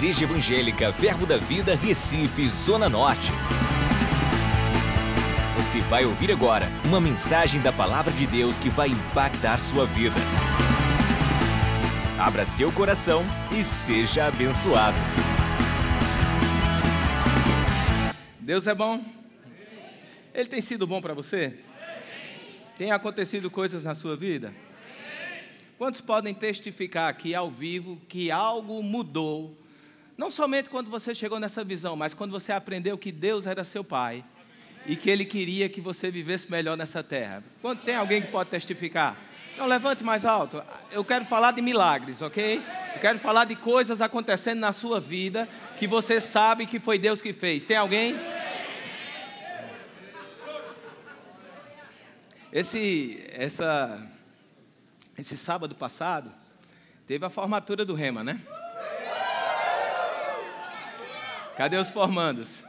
Igreja Evangélica Verbo da Vida, Recife, Zona Norte. Você vai ouvir agora uma mensagem da Palavra de Deus que vai impactar sua vida. Abra seu coração e seja abençoado. Deus é bom? Ele tem sido bom para você? Tem acontecido coisas na sua vida? Quantos podem testificar aqui ao vivo que algo mudou? Não somente quando você chegou nessa visão, mas quando você aprendeu que Deus era seu Pai e que Ele queria que você vivesse melhor nessa terra. Quando tem alguém que pode testificar? Não, levante mais alto. Eu quero falar de milagres, ok? Eu quero falar de coisas acontecendo na sua vida que você sabe que foi Deus que fez. Tem alguém? Esse, essa esse sábado passado, teve a formatura do Rema, né? Cadê os formandos?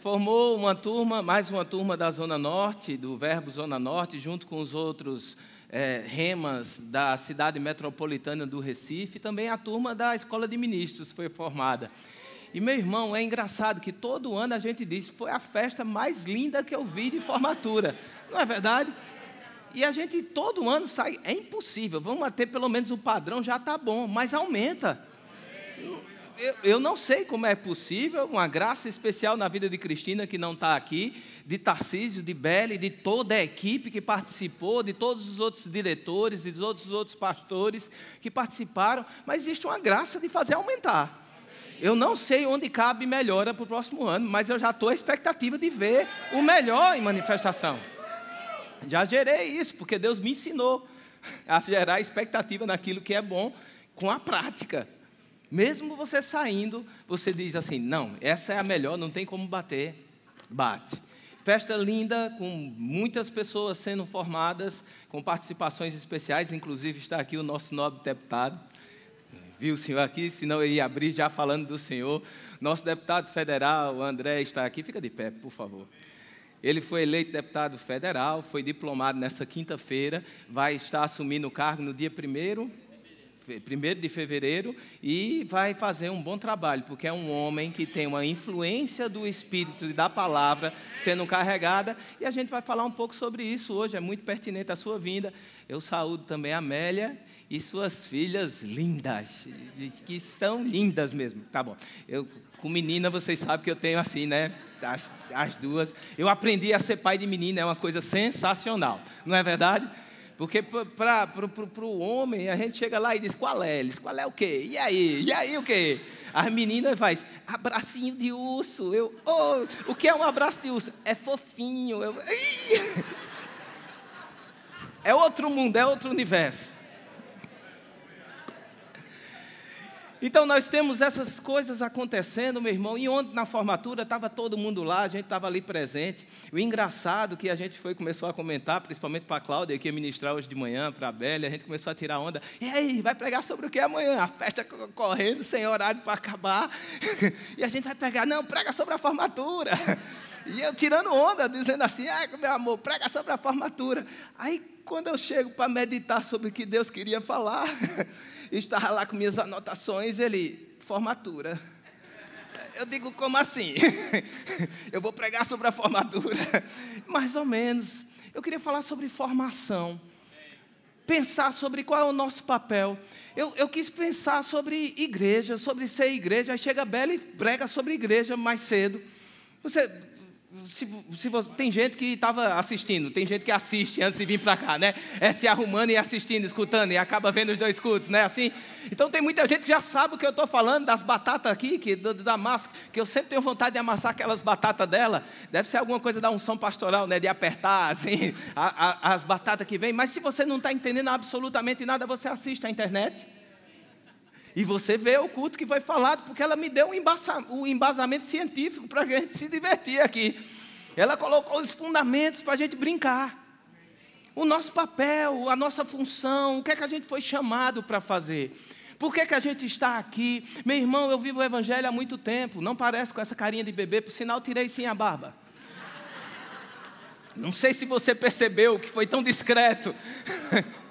Formou uma turma, mais uma turma da Zona Norte, do Verbo Zona Norte, junto com os outros é, remas da cidade metropolitana do Recife, também a turma da Escola de Ministros foi formada. E meu irmão, é engraçado que todo ano a gente diz foi a festa mais linda que eu vi de formatura. Não é verdade? E a gente todo ano sai, é impossível, vamos manter pelo menos o padrão, já está bom, mas aumenta. Eu, eu, não sei como é possível, uma graça especial na vida de Cristina, que não está aqui, de Tarcísio, de Belle, de toda a equipe que participou, de todos os outros diretores, de todos os outros pastores que participaram, mas existe uma graça de fazer aumentar. Eu não sei onde cabe melhora para o próximo ano, mas eu já estou à expectativa de ver o melhor em manifestação. Já gerei isso, porque Deus me ensinou a gerar expectativa naquilo que é bom com a prática. Mesmo você saindo, você diz assim: não, essa é a melhor, não tem como bater, bate. Festa linda, com muitas pessoas sendo formadas, com participações especiais, inclusive está aqui o nosso nobre deputado. Viu o senhor aqui? Senão eu ia abrir já falando do senhor. Nosso deputado federal, o André, está aqui. Fica de pé, por favor. Ele foi eleito deputado federal, foi diplomado nessa quinta-feira, vai estar assumindo o cargo no dia 1 1 de fevereiro e vai fazer um bom trabalho, porque é um homem que tem uma influência do Espírito e da palavra sendo carregada, e a gente vai falar um pouco sobre isso hoje, é muito pertinente a sua vinda. Eu saúdo também a Amélia e suas filhas lindas, que são lindas mesmo. Tá bom, eu, com menina vocês sabem que eu tenho assim, né? as, as duas. Eu aprendi a ser pai de menina, é uma coisa sensacional, não é verdade? Porque para o homem, a gente chega lá e diz, qual é? Eles, qual é o quê? E aí? E aí o quê? As meninas faz abracinho de urso. Eu, oh, o que é um abraço de urso? É fofinho. Eu, é outro mundo, é outro universo. Então nós temos essas coisas acontecendo, meu irmão, e ontem na formatura estava todo mundo lá, a gente estava ali presente. O engraçado que a gente foi começou a comentar, principalmente para a Cláudia, que ia ministrar hoje de manhã, para a Bélia, a gente começou a tirar onda. E aí, vai pregar sobre o que amanhã? A festa correndo, sem horário para acabar. e a gente vai pregar, não, prega sobre a formatura. E eu tirando onda, dizendo assim, ah, meu amor, prega sobre a formatura. Aí quando eu chego para meditar sobre o que Deus queria falar, estava lá com minhas anotações, ele, formatura. Eu digo, como assim? eu vou pregar sobre a formatura. Mais ou menos. Eu queria falar sobre formação. Pensar sobre qual é o nosso papel. Eu, eu quis pensar sobre igreja, sobre ser igreja. Aí chega a Bela e prega sobre igreja mais cedo. Você, se, se você, tem gente que estava assistindo, tem gente que assiste antes de vir para cá, né? É se arrumando e assistindo, escutando, e acaba vendo os dois cultos, né? Assim. Então tem muita gente que já sabe o que eu estou falando das batatas aqui, que, do, da massa, que eu sempre tenho vontade de amassar aquelas batatas dela. Deve ser alguma coisa da unção pastoral, né? De apertar, assim, a, a, as batatas que vêm. Mas se você não está entendendo absolutamente nada, você assiste à internet. E você vê o culto que foi falado, porque ela me deu um, embasamento científico para a gente se divertir aqui. Ela colocou os fundamentos para a gente brincar. O nosso papel, a nossa função, o que é que a gente foi chamado para fazer. Por que, que a gente está aqui? Meu irmão, eu vivo o Evangelho há muito tempo. Não parece com essa carinha de bebê, por sinal, tirei sim a barba. Não sei se você percebeu que foi tão discreto.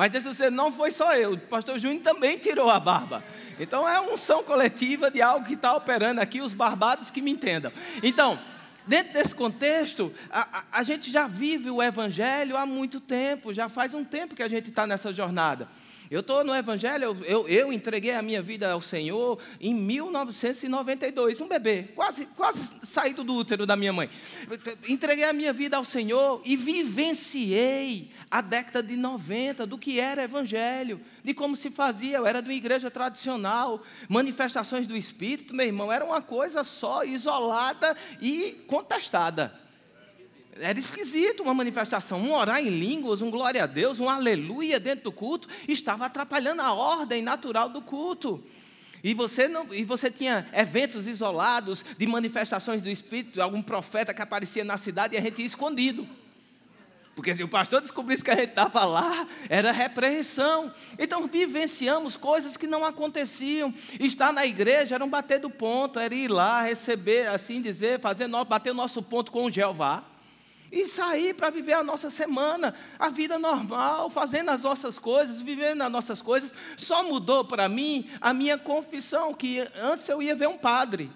Mas eu dizer, não foi só eu, o pastor Júnior também tirou a barba. Então é unção coletiva de algo que está operando aqui, os barbados que me entendam. Então, dentro desse contexto, a, a, a gente já vive o Evangelho há muito tempo, já faz um tempo que a gente está nessa jornada. Eu estou no Evangelho, eu, eu, entreguei a minha vida ao Senhor em 1992, um bebê, quase, quase saído do útero da minha mãe. Entreguei a minha vida ao Senhor e vivenciei a década de 90 do que era Evangelho, de como se fazia. Eu era de uma igreja tradicional, manifestações do Espírito, meu irmão, era uma coisa só, isolada e contestada. Era esquisito uma manifestação, um orar em línguas, um glória a Deus, um aleluia dentro do culto, estava atrapalhando a ordem natural do culto. E você, não, e você tinha eventos isolados de manifestações do Espírito, algum profeta que aparecia na cidade e a gente ia escondido. Porque se o pastor descobrisse que a gente estava lá, era repreensão. Então vivenciamos coisas que não aconteciam. Estar na igreja era um bater do ponto, era ir lá, receber, assim dizer, fazer, bater o nosso ponto com o Jeová e sair para viver a nossa semana, a vida normal, fazendo as nossas coisas, vivendo as nossas coisas. Só mudou para mim a minha confissão, que antes eu ia ver um padre,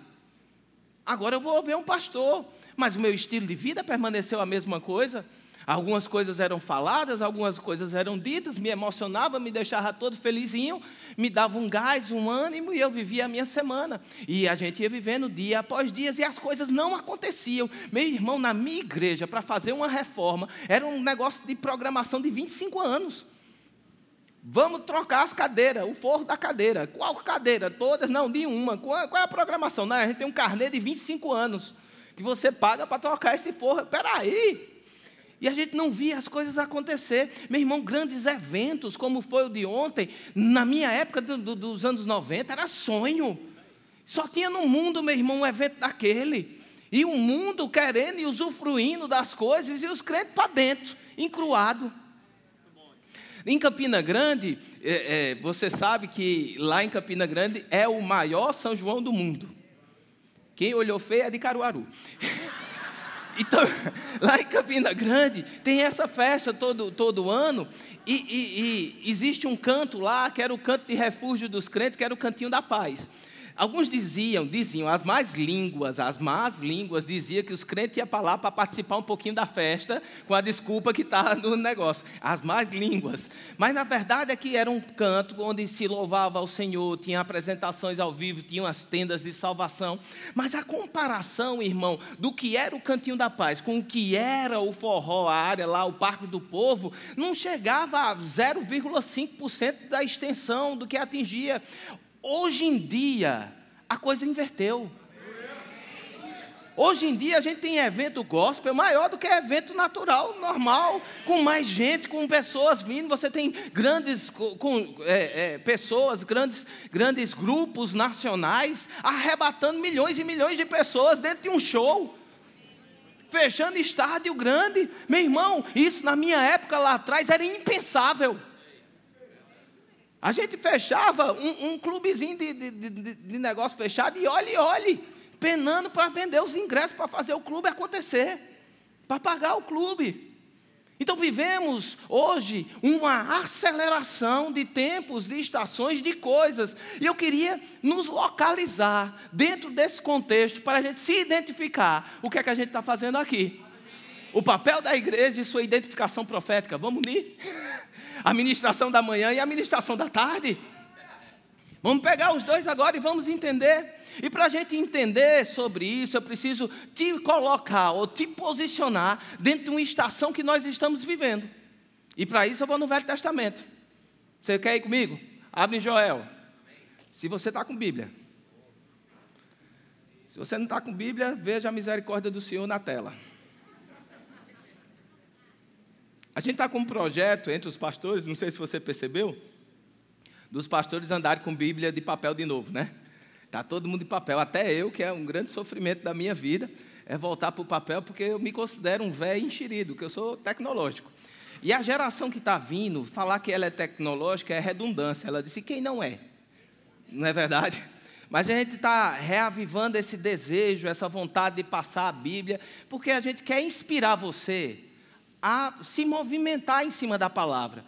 agora eu vou ver um pastor, mas o meu estilo de vida permaneceu a mesma coisa. Algumas coisas eram faladas, algumas coisas eram ditas, me emocionava, me deixava todo felizinho, me dava um gás, um ânimo e eu vivia a minha semana. E a gente ia vivendo dia após dia e as coisas não aconteciam. Meu irmão, na minha igreja, para fazer uma reforma, era um negócio de programação de 25 anos. Vamos trocar as cadeiras, o forro da cadeira. Qual cadeira? Todas? Não, nenhuma. Qual, qual é a programação? Não, a gente tem um carnê de 25 anos que você paga para trocar esse forro. Espera aí, e a gente não via as coisas acontecer. Meu irmão, grandes eventos, como foi o de ontem, na minha época do, do, dos anos 90, era sonho. Só tinha no mundo, meu irmão, um evento daquele. E o mundo querendo e usufruindo das coisas, e os crentes para dentro, encruado. Em Campina Grande, é, é, você sabe que lá em Campina Grande é o maior São João do mundo. Quem olhou feio é de Caruaru. Então, lá em Campina Grande, tem essa festa todo, todo ano, e, e, e existe um canto lá, que era o canto de refúgio dos crentes, que era o cantinho da paz. Alguns diziam, diziam, as más línguas, as más línguas diziam que os crentes iam para lá para participar um pouquinho da festa, com a desculpa que está no negócio. As más línguas. Mas na verdade é que era um canto onde se louvava ao Senhor, tinha apresentações ao vivo, tinha as tendas de salvação. Mas a comparação, irmão, do que era o cantinho da paz com o que era o forró, a área lá, o Parque do Povo, não chegava a 0,5% da extensão do que atingia. Hoje em dia, a coisa inverteu. Hoje em dia a gente tem evento gospel maior do que evento natural, normal, com mais gente, com pessoas vindo. Você tem grandes com, é, é, pessoas, grandes, grandes grupos nacionais arrebatando milhões e milhões de pessoas dentro de um show. Fechando estádio grande. Meu irmão, isso na minha época lá atrás era impensável. A gente fechava um, um clubezinho de, de, de, de, negócio fechado e olhe, olhe, penando para vender os ingressos para fazer o clube acontecer, para pagar o clube. Então vivemos hoje uma aceleração de tempos, de estações, de coisas. E eu queria nos localizar dentro desse contexto para a gente se identificar o que é que a gente está fazendo aqui. O papel da igreja e sua identificação profética. Vamos unir? a ministração da manhã e a ministração da tarde. Vamos pegar os dois agora e vamos entender. E para a gente entender sobre isso, eu preciso te colocar ou te posicionar dentro de uma estação que nós estamos vivendo. E para isso eu vou no Velho Testamento. Você quer ir comigo? Abre em Joel. Se você está com Bíblia. Se você não está com Bíblia, veja a misericórdia do Senhor na tela. A gente está com um projeto entre os pastores, não sei se você percebeu, dos pastores andarem com Bíblia de papel de novo, né? Está todo mundo de papel, até eu, que é um grande sofrimento da minha vida, é voltar para o papel, porque eu me considero um velho enxerido, que eu sou tecnológico. E a geração que está vindo, falar que ela é tecnológica é redundância. Ela disse, quem não é? Não é verdade? Mas a gente está reavivando esse desejo, essa vontade de passar a Bíblia, porque a gente quer inspirar você a se movimentar em cima da palavra.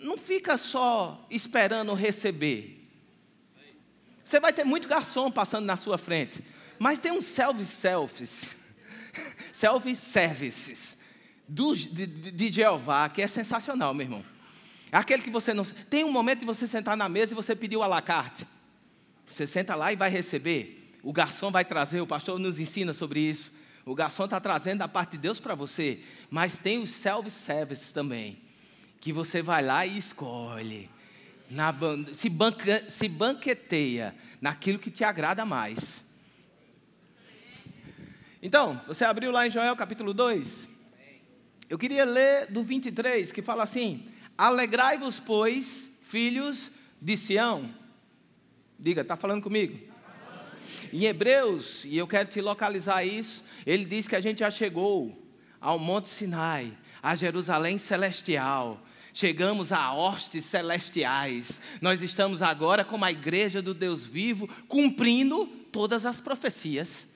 não fica só esperando receber. Você vai ter muito garçom passando na sua frente, mas tem uns self-selfies, self-services de, de, de Jeová, que é sensacional, meu irmão. Aquele que você não. Tem um momento de você sentar na mesa e você pedir o alacarte. Você senta lá e vai receber. O garçom vai trazer, o pastor nos ensina sobre isso. O garçom está trazendo da parte de Deus para você. Mas tem os self-service também. Que você vai lá e escolhe. Na, se, banca, se banqueteia naquilo que te agrada mais. Então, você abriu lá em Joel capítulo 2. Eu queria ler do 23, que fala assim: Alegrai-vos, pois, filhos de Sião. Diga, está falando comigo? Em Hebreus, e eu quero te localizar isso, ele diz que a gente já chegou ao Monte Sinai, a Jerusalém celestial. Chegamos a hostes celestiais. Nós estamos agora como a igreja do Deus vivo, cumprindo todas as profecias.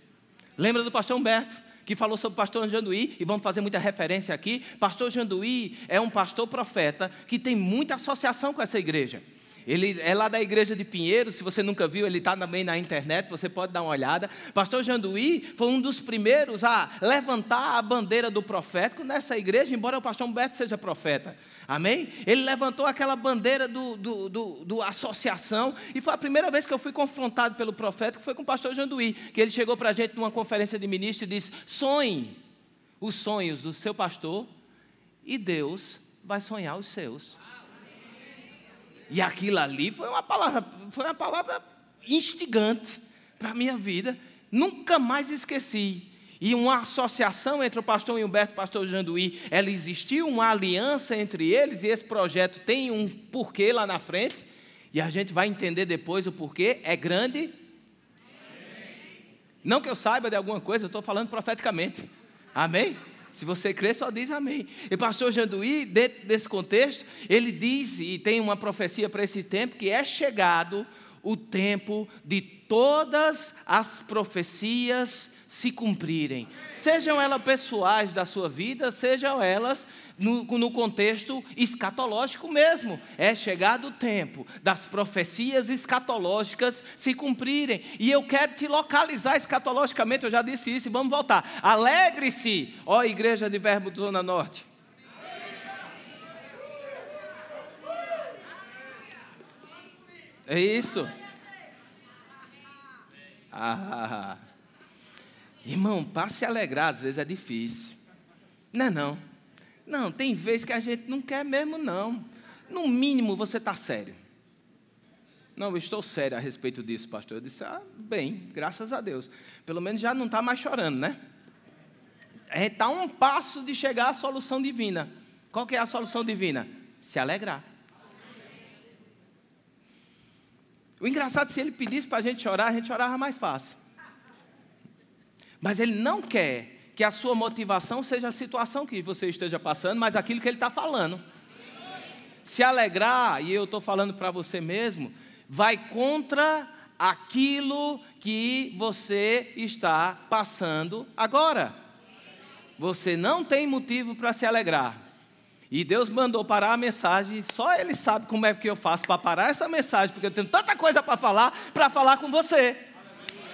Lembra do pastor Humberto? que falou sobre o pastor Janduí, e vamos fazer muita referência aqui. Pastor Janduí é um pastor profeta que tem muita associação com essa igreja. Ele é lá da igreja de Pinheiro, se você nunca viu, ele está também na internet, você pode dar uma olhada. Pastor Janduí foi um dos primeiros a levantar a bandeira do profético nessa igreja, embora o pastor Humberto seja profeta. Amém? Ele levantou aquela bandeira do, do, do, do, associação, e foi a primeira vez que eu fui confrontado pelo profético, foi com o pastor Janduí, que ele chegou para a gente numa conferência de ministros e disse: sonhe os sonhos do seu pastor, e Deus vai sonhar os seus. E aquilo ali foi uma palavra, foi uma palavra instigante para a minha vida. Nunca mais esqueci. E uma associação entre o pastor Humberto e o pastor Janduí, ela existiu, uma aliança entre eles, e esse projeto tem um porquê lá na frente, e a gente vai entender depois o porquê, é grande. Não que eu saiba de alguma coisa, eu estou falando profeticamente. Amém? Se você crê, só diz amém. E pastor Janduí, dentro desse contexto, ele diz, e tem uma profecia para esse tempo, que é chegado o tempo de todas as profecias se cumprirem. Sejam elas pessoais da sua vida, sejam elas no, no, contexto escatológico mesmo. É chegado o tempo das profecias escatológicas se cumprirem. E eu quero te localizar escatologicamente, eu já disse isso, e vamos voltar. Alegre-se, ó Igreja de Verbo do Zona Norte. É isso. Ah. Irmão, para se alegrar, às vezes é difícil. Não é não. Não, tem vezes que a gente não quer mesmo, não. No mínimo, você está sério. Não, eu estou sério a respeito disso, pastor. Eu disse, ah, bem, graças a Deus. Pelo menos já não está mais chorando, né? A gente está um passo de chegar à solução divina. Qual que é a solução divina? Se alegrar. O engraçado, se ele pedisse para a gente chorar, a gente chorava mais fácil. Mas ele não quer que a sua motivação seja a situação que você esteja passando, mas aquilo que ele está falando. Se alegrar, e eu estou falando para você mesmo, vai contra aquilo que você está passando agora. Você não tem motivo para se alegrar. E Deus mandou parar a mensagem, só Ele sabe como é que eu faço para parar essa mensagem, porque eu tenho tanta coisa para falar, para falar com você.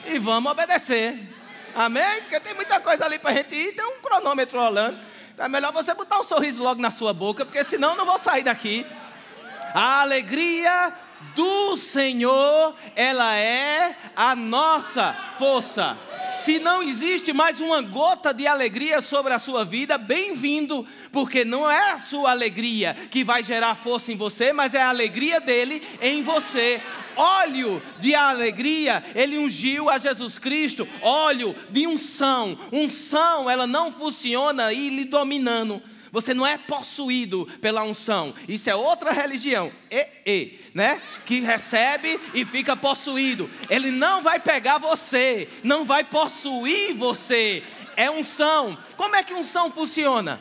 E vamos obedecer. Amém? Porque tem muita coisa ali para a gente ir, tem um cronômetro rolando. Então é melhor você botar um sorriso logo na sua boca, porque senão eu não vou sair daqui. A alegria do Senhor, ela é a nossa força. Se não existe mais uma gota de alegria sobre a sua vida, bem-vindo, porque não é a sua alegria que vai gerar força em você, mas é a alegria dele em você óleo de alegria, ele ungiu a Jesus Cristo, óleo de unção. Unção, ela não funciona e lhe dominando. Você não é possuído pela unção. Isso é outra religião. E, e, né? Que recebe e fica possuído. Ele não vai pegar você, não vai possuir você. É unção. Como é que unção funciona?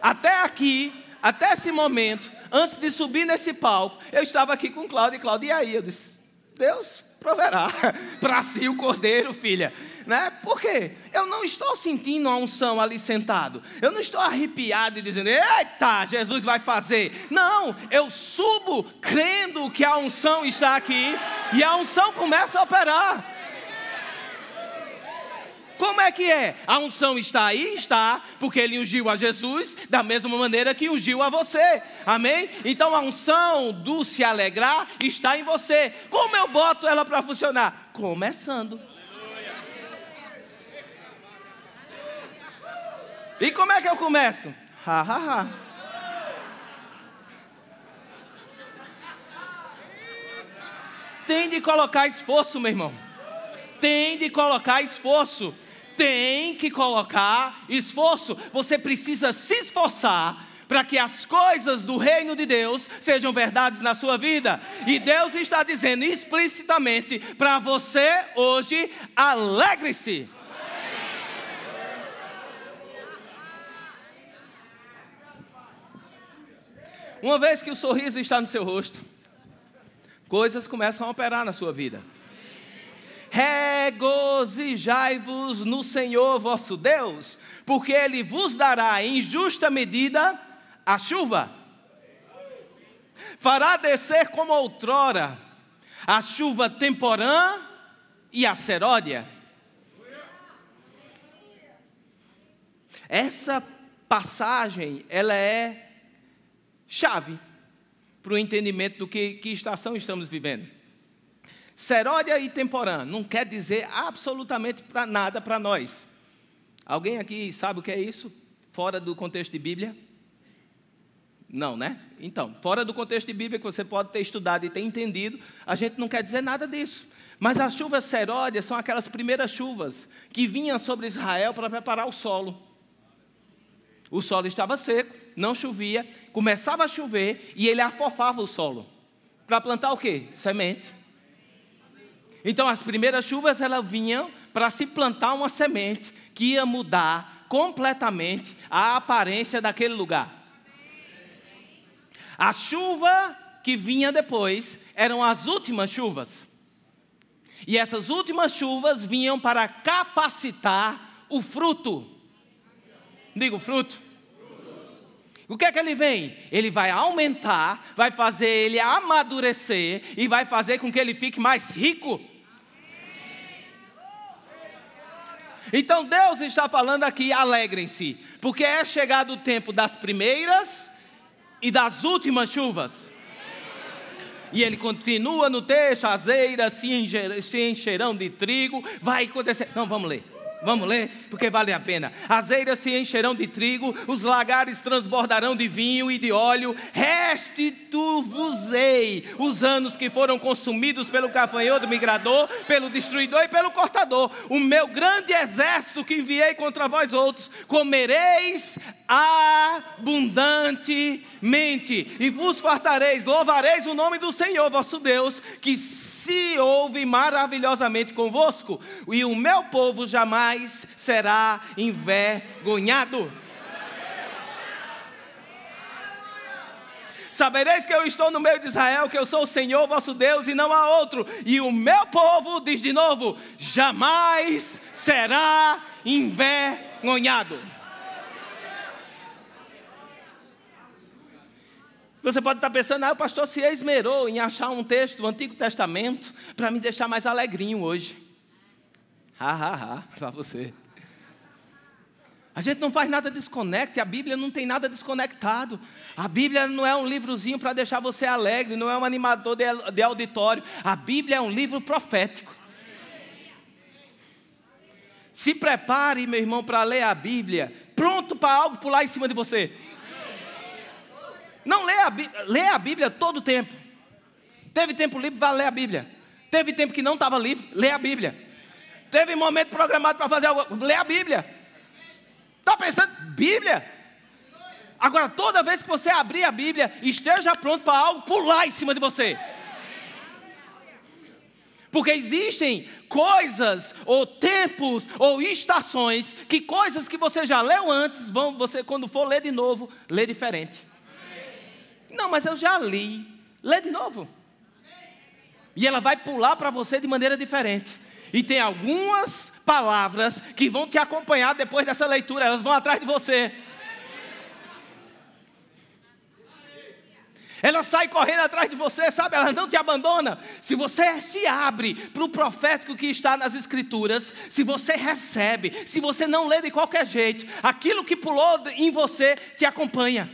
Até aqui, até esse momento, antes de subir nesse palco, eu estava aqui com Cláudio e Cláudio, e aí? Eu disse, Deus proverá para si o cordeiro, filha. Né? Por quê? Eu não estou sentindo a unção ali sentado. Eu não estou arrepiado e dizendo, eita, Jesus vai fazer. Não, eu subo crendo que a unção está aqui e a unção começa a operar. Como é que é? A unção está aí? Está, porque ele ungiu a Jesus da mesma maneira que ungiu a você. Amém? Então a unção do se alegrar está em você. Como eu boto ela para funcionar? Começando. E como é que eu começo? Ha, ha, ha. Tem de colocar esforço, meu irmão. Tem de colocar esforço tem que colocar esforço. Você precisa se esforçar para que as coisas do reino de Deus sejam verdades na sua vida. E Deus está dizendo explicitamente para você hoje: alegre-se. Uma vez que o sorriso está no seu rosto, coisas começam a operar na sua vida regozijai-vos no Senhor vosso Deus, porque Ele vos dará em justa medida a chuva. Fará descer como outrora a chuva temporã e a seródia. Essa passagem, ela é chave para o entendimento do que, que estação estamos vivendo. Seródia e temporã não quer dizer absolutamente pra nada para nós. Alguém aqui sabe o que é isso? Fora do contexto de Bíblia? Não, né? Então, fora do contexto de Bíblia que você pode ter estudado e ter entendido, a gente não quer dizer nada disso. Mas as chuvas seródias são aquelas primeiras chuvas que vinham sobre Israel para preparar o solo. O solo estava seco, não chovia, começava a chover e ele afofava o solo. Para plantar o quê? Semente. Então as primeiras chuvas elas vinham para se plantar uma semente que ia mudar completamente a aparência daquele lugar. A chuva que vinha depois eram as últimas chuvas. E essas últimas chuvas vinham para capacitar o fruto. Digo fruto. O que é que ele vem? Ele vai aumentar, vai fazer ele amadurecer e vai fazer com que ele fique mais rico. Então Deus está falando aqui: alegrem-se, porque é chegado o tempo das primeiras e das últimas chuvas. E ele continua no texto: as eiras se encherão de trigo, vai acontecer. Não, vamos ler. Vamos ler? Porque vale a pena. As eiras se encherão de trigo, os lagares transbordarão de vinho e de óleo. Restituvos-ei os anos que foram consumidos pelo cafanhoto migrador, pelo destruidor e pelo cortador. O meu grande exército que enviei contra vós outros, comereis abundantemente e vos fartareis, louvareis o nome do Senhor vosso Deus, que se ouve maravilhosamente convosco, e o meu povo jamais será envergonhado. Sabereis que eu estou no meio de Israel, que eu sou o Senhor vosso Deus e não há outro. E o meu povo, diz de novo, jamais será envergonhado. Você pode estar pensando, ah, o pastor se esmerou em achar um texto do Antigo Testamento para me deixar mais alegrinho hoje. Ha, ha, ha, para você. A gente não faz nada desconecte, a Bíblia não tem nada desconectado. A Bíblia não é um livrozinho para deixar você alegre, não é um animador de, de auditório. A Bíblia é um livro profético. Se prepare, meu irmão, para ler a Bíblia, pronto para algo pular em cima de você. Não lê a, lê a Bíblia todo o tempo. Teve tempo livre, vai ler a Bíblia. Teve tempo que não estava livre, lê a Bíblia. Teve momento programado para fazer algo, lê a Bíblia. Está pensando, Bíblia? Agora, toda vez que você abrir a Bíblia, esteja pronto para algo pular em cima de você. Porque existem coisas, ou tempos, ou estações, que coisas que você já leu antes, vão, você, quando for ler de novo, lê diferente. Não, mas eu já li. Lê de novo. E ela vai pular para você de maneira diferente. E tem algumas palavras que vão te acompanhar depois dessa leitura, elas vão atrás de você. Ela sai correndo atrás de você, sabe? Ela não te abandona. Se você se abre para o profético que está nas Escrituras, se você recebe, se você não lê de qualquer jeito, aquilo que pulou em você te acompanha.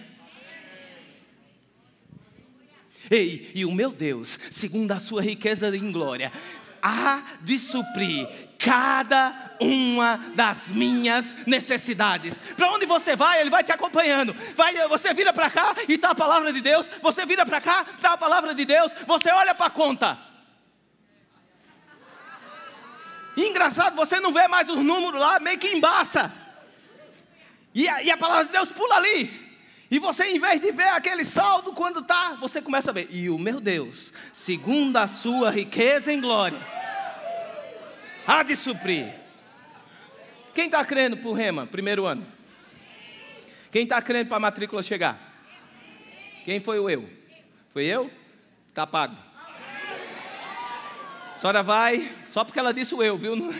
Ei, e o meu Deus, segundo a sua riqueza em glória, há de suprir cada uma das minhas necessidades. Para onde você vai, Ele vai te acompanhando. Vai, você vira para cá e está a palavra de Deus. Você vira para cá, está a palavra de Deus. Você olha para a conta. engraçado, você não vê mais os números lá, meio que embaça. E a, e a palavra de Deus pula ali. E você, em vez de ver aquele saldo quando está, você começa a ver. E o meu Deus, segundo a sua riqueza em glória, há de suprir. Quem está crendo para o Rema, primeiro ano? Quem está crendo para a matrícula chegar? Quem foi o eu? Foi eu? Está pago. A senhora vai, só porque ela disse o eu, viu?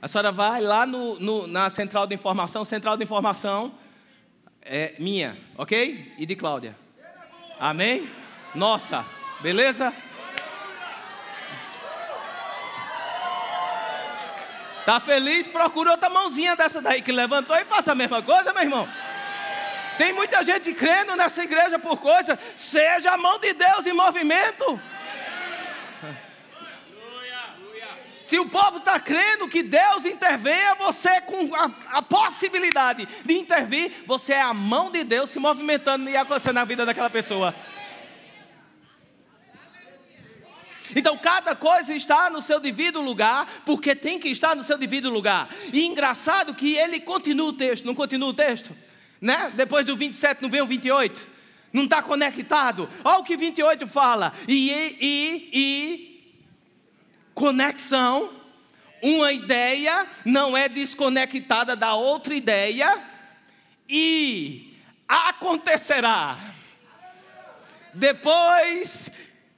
A senhora vai lá no, no, na central de informação, central de informação é minha, ok? E de Cláudia. Amém? Nossa, beleza? Tá feliz? Procura outra mãozinha dessa daí que levantou e faça a mesma coisa, meu irmão. Tem muita gente crendo nessa igreja por coisa. Seja a mão de Deus em movimento. Se o povo está crendo que Deus intervenha, você com a, a, possibilidade de intervir, você é a mão de Deus se movimentando e acontecendo na vida daquela pessoa. Então cada coisa está no seu devido lugar, porque tem que estar no seu devido lugar. E engraçado que ele continua o texto, não continua o texto? Né? Depois do 27 não vem o 28? Não está conectado? Olha o que 28 fala. E, e, e conexão, uma ideia não é desconectada da outra ideia, e acontecerá. Depois,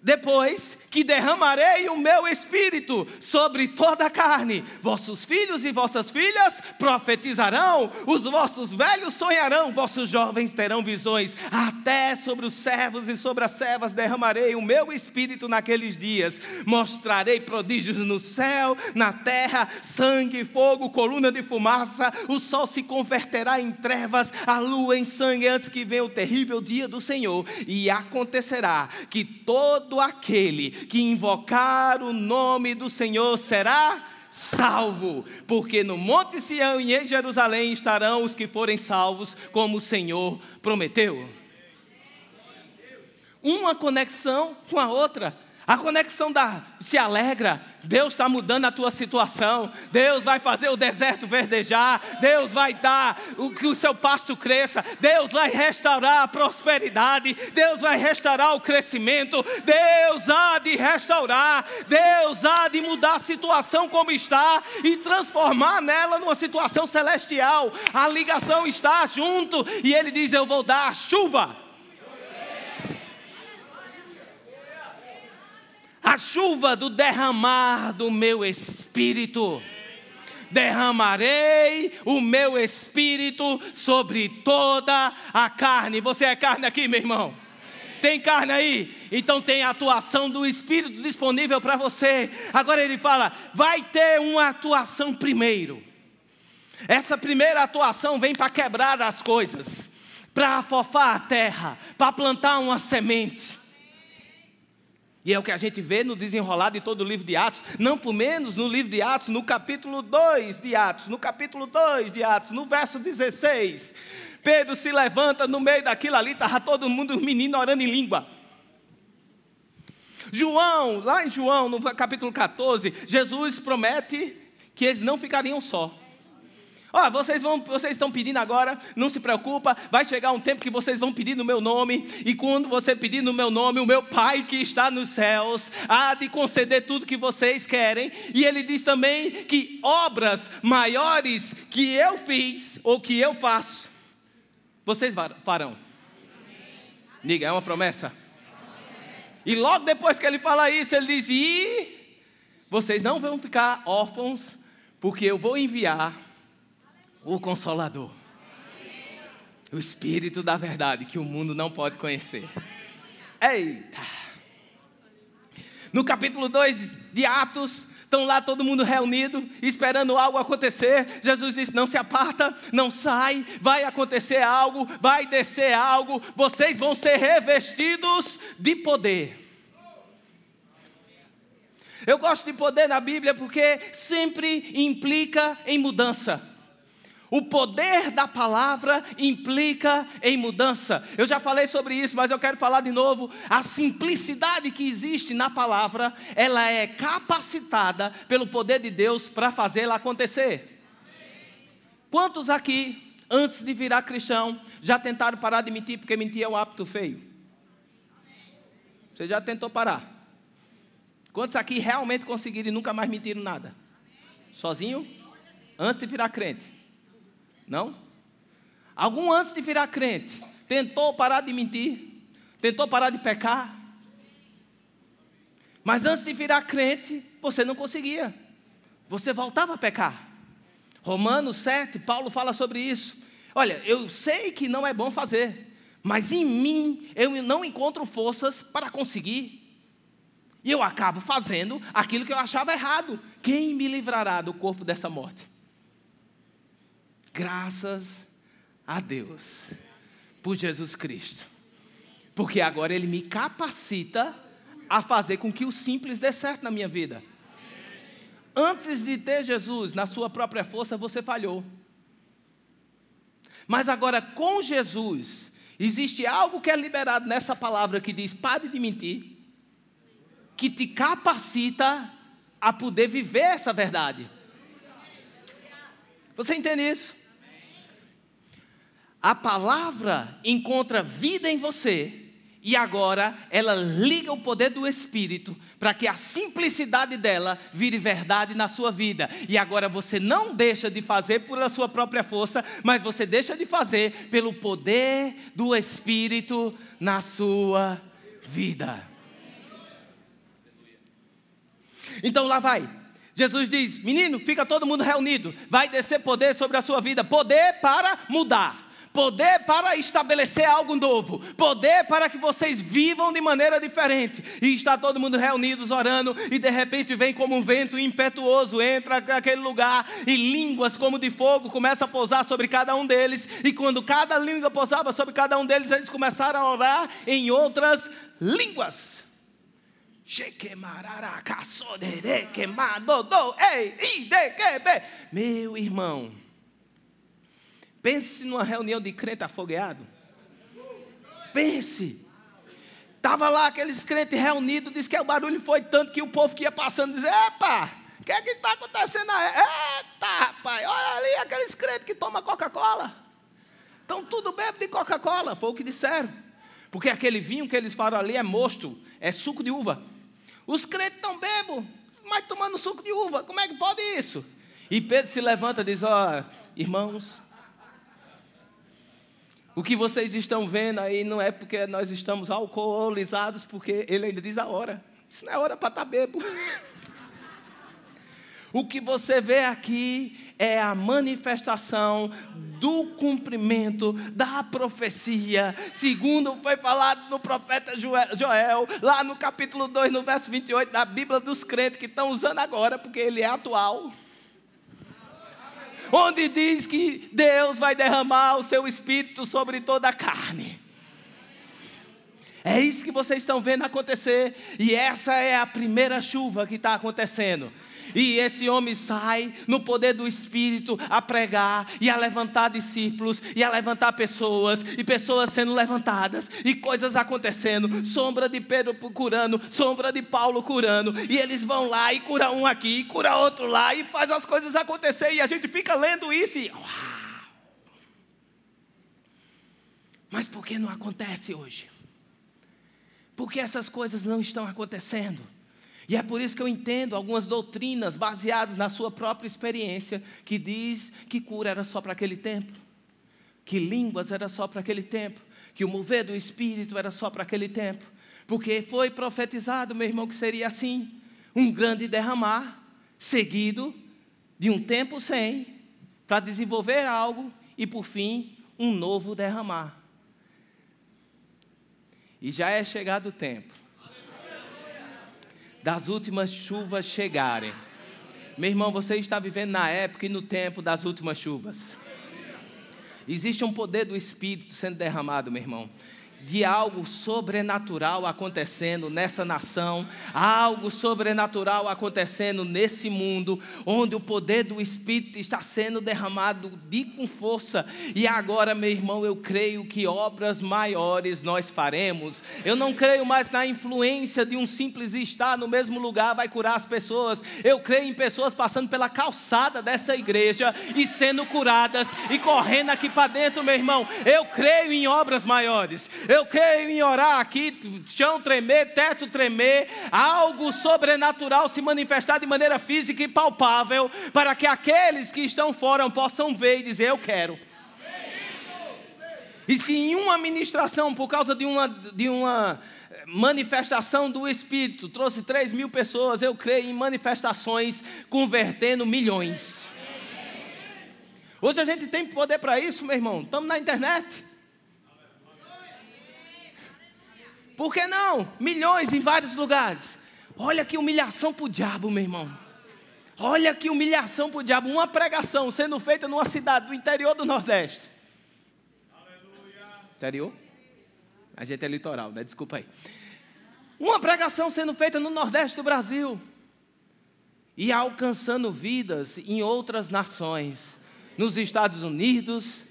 depois que derramarei o meu espírito sobre toda a carne. Vossos filhos e vossas filhas profetizarão, os vossos velhos sonharão, vossos jovens terão visões. Até sobre os servos e sobre as servas derramarei o meu espírito naqueles dias. Mostrarei prodígios no céu, na terra, sangue, fogo, coluna de fumaça. O sol se converterá em trevas, a lua em sangue antes que venha o terrível dia do Senhor. E acontecerá que todo aquele que invocar o nome do Senhor será salvo, porque no Monte Sião e em Jerusalém estarão os que forem salvos, como o Senhor prometeu. Uma conexão com a outra. A conexão da se alegra, Deus está mudando a tua situação, Deus vai fazer o deserto verdejar, Deus vai dar o que o seu pasto cresça, Deus vai restaurar a prosperidade, Deus vai restaurar o crescimento, Deus há de restaurar, Deus há de mudar a situação como está e transformar nela numa situação celestial. A ligação está junto e ele diz: Eu vou dar chuva a chuva do derramar do meu espírito. Derramarei o meu espírito sobre toda a carne. Você é carne aqui, meu irmão? Tem carne aí? Então tem a atuação do Espírito disponível para você. Agora ele fala: vai ter uma atuação primeiro. Essa primeira atuação vem para quebrar as coisas, para afofar a terra, para plantar uma semente. E é o que a gente vê no desenrolar de todo o livro de Atos, não por menos no livro de Atos, no capítulo 2 de Atos, no capítulo 2 de Atos, no verso 16. Pedro se levanta no meio daquilo ali, estava todo mundo, os meninos orando em língua. João, lá em João, no capítulo 14, Jesus promete que eles não ficariam só. Ó, oh, vocês, vão, vocês estão pedindo agora, não se preocupa, vai chegar um tempo que vocês vão pedir no meu nome, e quando você pedir no meu nome, o meu Pai que está nos céus há de conceder tudo que vocês querem. E ele diz também que obras maiores que eu fiz ou que eu faço, vocês farão. Diga, é uma promessa? E logo depois que ele fala isso, ele diz: E vocês não vão ficar órfãos, porque eu vou enviar o Consolador. O Espírito da verdade que o mundo não pode conhecer. Eita! No capítulo 2 de Atos, estão lá todo mundo reunido, esperando algo acontecer. Jesus disse: Não se aparta, não sai, vai acontecer algo, vai descer algo, vocês vão ser revestidos de poder. Eu gosto de poder na Bíblia porque sempre implica em mudança. O poder da palavra implica em mudança. Eu já falei sobre isso, mas eu quero falar de novo. A simplicidade que existe na palavra, ela é capacitada pelo poder de Deus para fazê-la acontecer. Quantos aqui, antes de virar cristão, já tentaram parar de mentir porque mentir é um hábito feio? Você já tentou parar? Quantos aqui realmente conseguiram e nunca mais mentiram nada? Sozinho? Antes de virar crente? Não? Algum antes de virar crente tentou parar de mentir, tentou parar de pecar. Mas antes de virar crente, você não conseguia. Você voltava a pecar. Romanos 7, Paulo fala sobre isso. Olha, eu sei que não é bom fazer, mas em mim eu não encontro forças para conseguir. E eu acabo fazendo aquilo que eu achava errado. Quem me livrará do corpo dessa morte? Graças a Deus por Jesus Cristo. Porque agora Ele me capacita a fazer com que o simples dê certo na minha vida. Antes de ter Jesus na sua própria força, você falhou. Mas agora com Jesus, existe algo que é liberado nessa palavra que diz: pare de mentir, que te capacita a poder viver essa verdade. Você entende isso? A palavra encontra vida em você e agora ela liga o poder do Espírito para que a simplicidade dela vire verdade na sua vida. E agora você não deixa de fazer por a sua própria força, mas você deixa de fazer pelo poder do Espírito na sua vida. Então lá vai. Jesus diz: Menino, fica todo mundo reunido. Vai descer poder sobre a sua vida poder para mudar poder para estabelecer algo novo, poder para que vocês vivam de maneira diferente. E está todo mundo reunidos orando, e de repente vem como um vento impetuoso, entra naquele lugar, e línguas como de fogo começam a pousar sobre cada um deles. E quando cada língua pousava sobre cada um deles, eles começaram a orar em outras línguas. Meu irmão, Pense numa reunião de crente afogueado. Pense. Estava lá aqueles crentes reunidos, diz que o barulho foi tanto que o povo que ia passando dizia, epa, o que é que está acontecendo aí? Eita, rapaz, olha ali aqueles crentes que tomam Coca-Cola. Estão tudo bebo de Coca-Cola, foi o que disseram. Porque aquele vinho que eles falam ali é mosto, é suco de uva. Os crentes estão bebo, mas tomando suco de uva, como é que pode isso? E Pedro se levanta e diz, ó, oh, irmãos, o que vocês estão vendo aí não é porque nós estamos alcoolizados, porque ele ainda diz a hora. Isso não é hora para estar tá bebo. O que você vê aqui é a manifestação do cumprimento da profecia, segundo foi falado no profeta Joel, lá no capítulo 2, no verso 28 da Bíblia dos crentes, que estão usando agora, porque ele é atual onde diz que Deus vai derramar o seu espírito sobre toda a carne. É isso que vocês estão vendo acontecer, e essa é a primeira chuva que está acontecendo. E esse homem sai no poder do Espírito a pregar e a levantar discípulos e a levantar pessoas e pessoas sendo levantadas e coisas acontecendo. Sombra de Pedro curando, sombra de Paulo curando. E eles vão lá e cura um aqui, e cura outro lá e faz as coisas acontecer. E a gente fica lendo isso e. Uau! Mas por que não acontece hoje? Por que essas coisas não estão acontecendo? E é por isso que eu entendo algumas doutrinas baseadas na sua própria experiência, que diz que cura era só para aquele tempo, que línguas era só para aquele tempo, que o mover do Espírito era só para aquele tempo. Porque foi profetizado, meu irmão, que seria assim: um grande derramar, seguido de um tempo sem, para desenvolver algo e, por fim, um novo derramar. E já é chegado o tempo das últimas chuvas chegarem. Meu irmão, você está vivendo na época e no tempo das últimas chuvas. Existe um poder do Espírito sendo derramado, meu irmão de algo sobrenatural acontecendo nessa nação, algo sobrenatural acontecendo nesse mundo, onde o poder do Espírito está sendo derramado de com força. E agora, meu irmão, eu creio que obras maiores nós faremos. Eu não creio mais na influência de um simples estar no mesmo lugar vai curar as pessoas. Eu creio em pessoas passando pela calçada dessa igreja e sendo curadas e correndo aqui para dentro, meu irmão. Eu creio em obras maiores. Eu creio em orar aqui, chão tremer, teto tremer, algo sobrenatural se manifestar de maneira física e palpável, para que aqueles que estão fora possam ver e dizer: Eu quero. E se em uma ministração, por causa de uma, de uma manifestação do Espírito, trouxe 3 mil pessoas, eu creio em manifestações convertendo milhões. Hoje a gente tem poder para isso, meu irmão. Estamos na internet. Por que não? Milhões em vários lugares. Olha que humilhação para o diabo, meu irmão. Olha que humilhação para o diabo. Uma pregação sendo feita numa cidade do interior do Nordeste. Aleluia. Interior? A gente é litoral, né? Desculpa aí. Uma pregação sendo feita no Nordeste do Brasil. E alcançando vidas em outras nações. Nos Estados Unidos,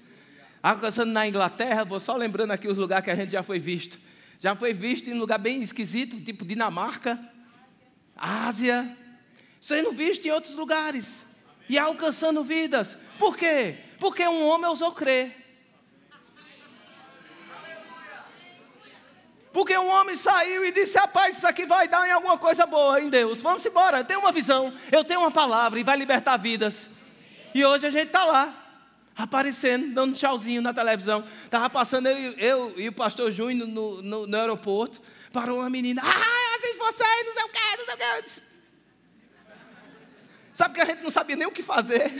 alcançando na Inglaterra. Vou só lembrando aqui os lugares que a gente já foi visto já foi visto em um lugar bem esquisito, tipo Dinamarca, Ásia. Sendo visto em outros lugares. E alcançando vidas. Por quê? Porque um homem ousou crer. Porque um homem saiu e disse: Rapaz, isso aqui vai dar em alguma coisa boa em Deus. Vamos embora. Eu tenho uma visão, eu tenho uma palavra e vai libertar vidas. E hoje a gente está lá aparecendo, dando tchauzinho na televisão. Estava passando eu, eu, e o pastor Júnior no, no, no, aeroporto. Parou uma menina. Ah, assisto vocês, não sei o que, não sei o que. Sabe que a gente não sabia nem o que fazer?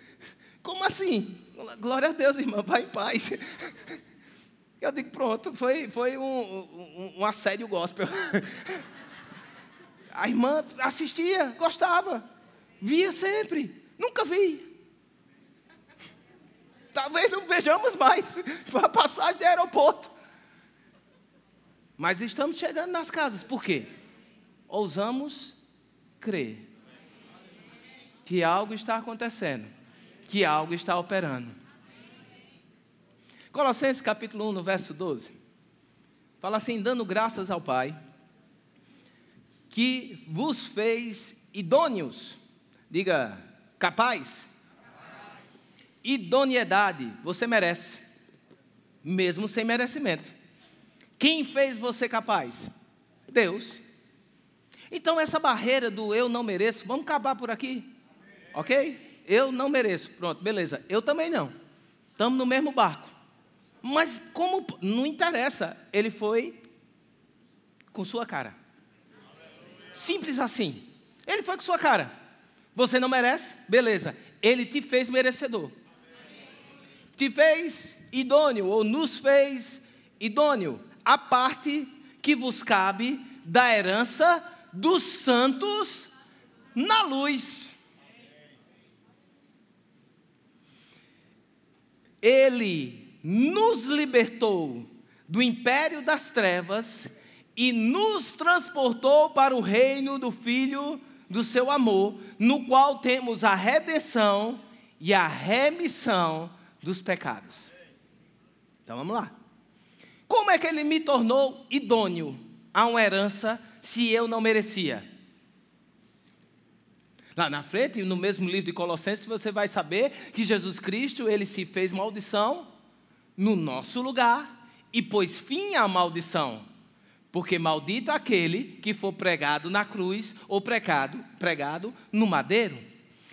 Como assim? Glória a Deus, irmã, vai em paz. Eu digo, pronto, foi, foi um, um, um assédio gospel. A irmã assistia, gostava, via sempre. Nunca vi. Talvez não vejamos mais. A passagem de aeroporto. Mas estamos chegando nas casas. Por quê? Ousamos crer que algo está acontecendo, que algo está operando. Colossenses capítulo 1, no verso 12. Fala assim: dando graças ao Pai, que vos fez idôneos, diga, capaz idoneidade, você merece, mesmo sem merecimento. Quem fez você capaz? Deus. Então, essa barreira do eu não mereço, vamos acabar por aqui, ok? Eu não mereço, pronto, beleza. Eu também não. Estamos no mesmo barco. Mas, como não interessa, ele foi com sua cara. Simples assim. Ele foi com sua cara. Você não merece? Beleza. Ele te fez merecedor te fez idôneo, ou nos fez idôneo, a parte que vos cabe da herança dos santos na luz. Ele nos libertou do império das trevas e nos transportou para o reino do Filho do seu amor, no qual temos a redenção e a remissão dos pecados. Então vamos lá. Como é que ele me tornou idôneo a uma herança se eu não merecia? Lá na frente, no mesmo livro de Colossenses, você vai saber que Jesus Cristo, ele se fez maldição no nosso lugar e pôs fim à maldição. Porque maldito aquele que for pregado na cruz ou pregado, pregado no madeiro.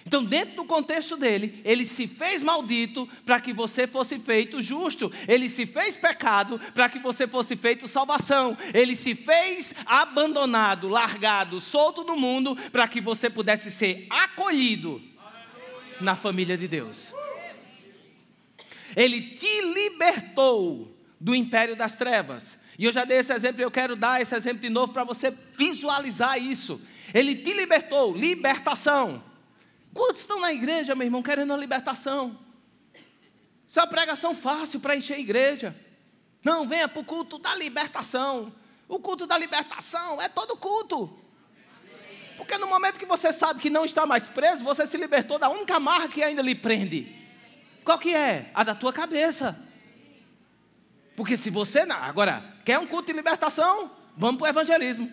Então, dentro do contexto dele, ele se fez maldito para que você fosse feito justo. Ele se fez pecado para que você fosse feito salvação. Ele se fez abandonado, largado, solto do mundo para que você pudesse ser acolhido na família de Deus. Ele te libertou do império das trevas. E eu já dei esse exemplo eu quero dar esse exemplo de novo para você visualizar isso. Ele te libertou, libertação. Quantos estão na igreja, meu irmão, querendo a libertação? Isso é uma pregação fácil para encher a igreja. Não, venha para o culto da libertação. O culto da libertação é todo culto. Porque no momento que você sabe que não está mais preso, você se libertou da única marca que ainda lhe prende. Qual que é? A da tua cabeça. Porque se você não, agora quer um culto de libertação, vamos para o evangelismo.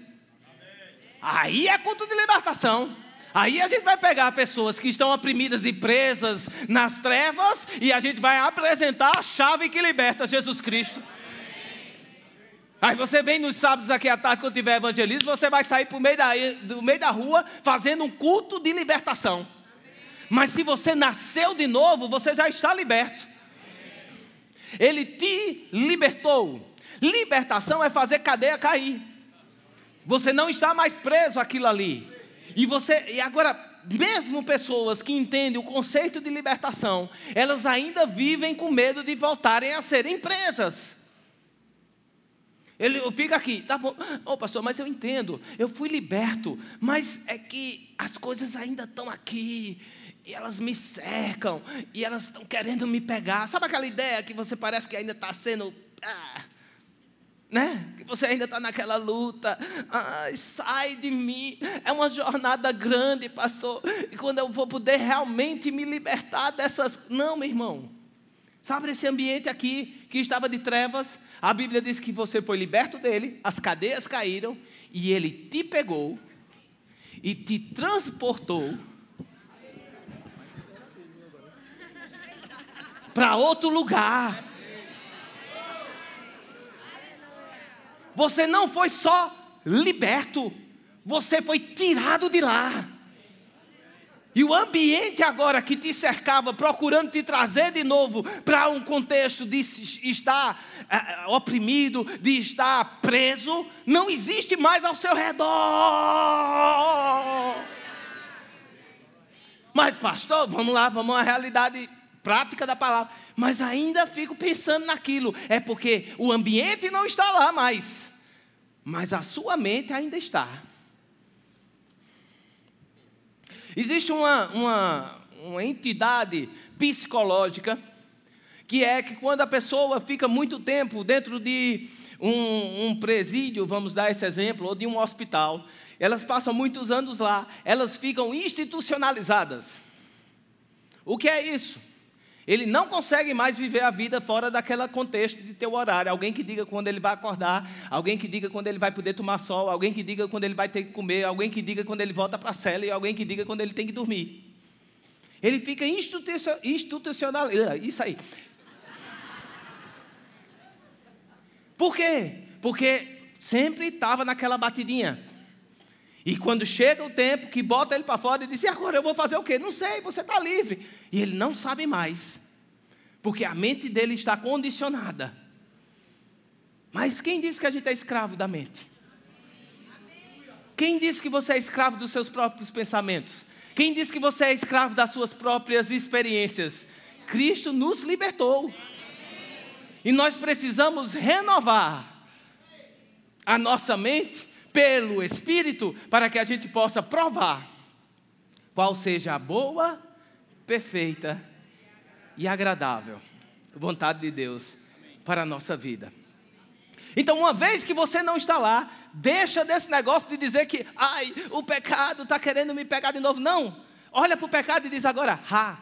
Aí é culto de libertação. Aí a gente vai pegar pessoas que estão oprimidas e presas nas trevas e a gente vai apresentar a chave que liberta Jesus Cristo. Aí você vem nos sábados aqui à tarde, quando tiver evangelismo, você vai sair pro meio da, do meio da rua fazendo um culto de libertação. Mas se você nasceu de novo, você já está liberto. Ele te libertou. Libertação é fazer cadeia cair. Você não está mais preso àquilo ali. E você, e agora, mesmo pessoas que entendem o conceito de libertação, elas ainda vivem com medo de voltarem a serem presas. Ele fica aqui, tá bom, ô oh, pastor, mas eu entendo, eu fui liberto, mas é que as coisas ainda estão aqui, e elas me cercam, e elas estão querendo me pegar. Sabe aquela ideia que você parece que ainda está sendo. Ah, né? Que você ainda está naquela luta. Ai, sai de mim. É uma jornada grande, pastor. E quando eu vou poder realmente me libertar dessas. Não, meu irmão. Sabe esse ambiente aqui que estava de trevas? A Bíblia diz que você foi liberto dele, as cadeias caíram e ele te pegou e te transportou para outro lugar. Você não foi só liberto, você foi tirado de lá. E o ambiente agora que te cercava, procurando te trazer de novo para um contexto de estar é, oprimido, de estar preso, não existe mais ao seu redor. Mas, pastor, vamos lá, vamos à realidade prática da palavra. Mas ainda fico pensando naquilo. É porque o ambiente não está lá mais mas a sua mente ainda está. Existe uma, uma, uma entidade psicológica que é que quando a pessoa fica muito tempo dentro de um, um, presídio, vamos dar esse exemplo, ou de um hospital, elas passam muitos anos lá, elas ficam institucionalizadas. O que é isso? Ele não consegue mais viver a vida fora daquele contexto de teu horário. Alguém que diga quando ele vai acordar, alguém que diga quando ele vai poder tomar sol, alguém que diga quando ele vai ter que comer, alguém que diga quando ele volta para a cela e alguém que diga quando ele tem que dormir. Ele fica institucional. Isso aí. Por quê? Porque sempre estava naquela batidinha. E quando chega o tempo que bota ele para fora e diz: e agora eu vou fazer o quê? Não sei, você está livre. E ele não sabe mais porque a mente dele está condicionada. Mas quem disse que a gente é escravo da mente? Quem disse que você é escravo dos seus próprios pensamentos? Quem disse que você é escravo das suas próprias experiências? Cristo nos libertou. E nós precisamos renovar a nossa mente pelo Espírito para que a gente possa provar qual seja a boa, perfeita e agradável vontade de Deus para a nossa vida. Então, uma vez que você não está lá, deixa desse negócio de dizer que, ai, o pecado está querendo me pegar de novo. Não, olha para o pecado e diz agora, ha.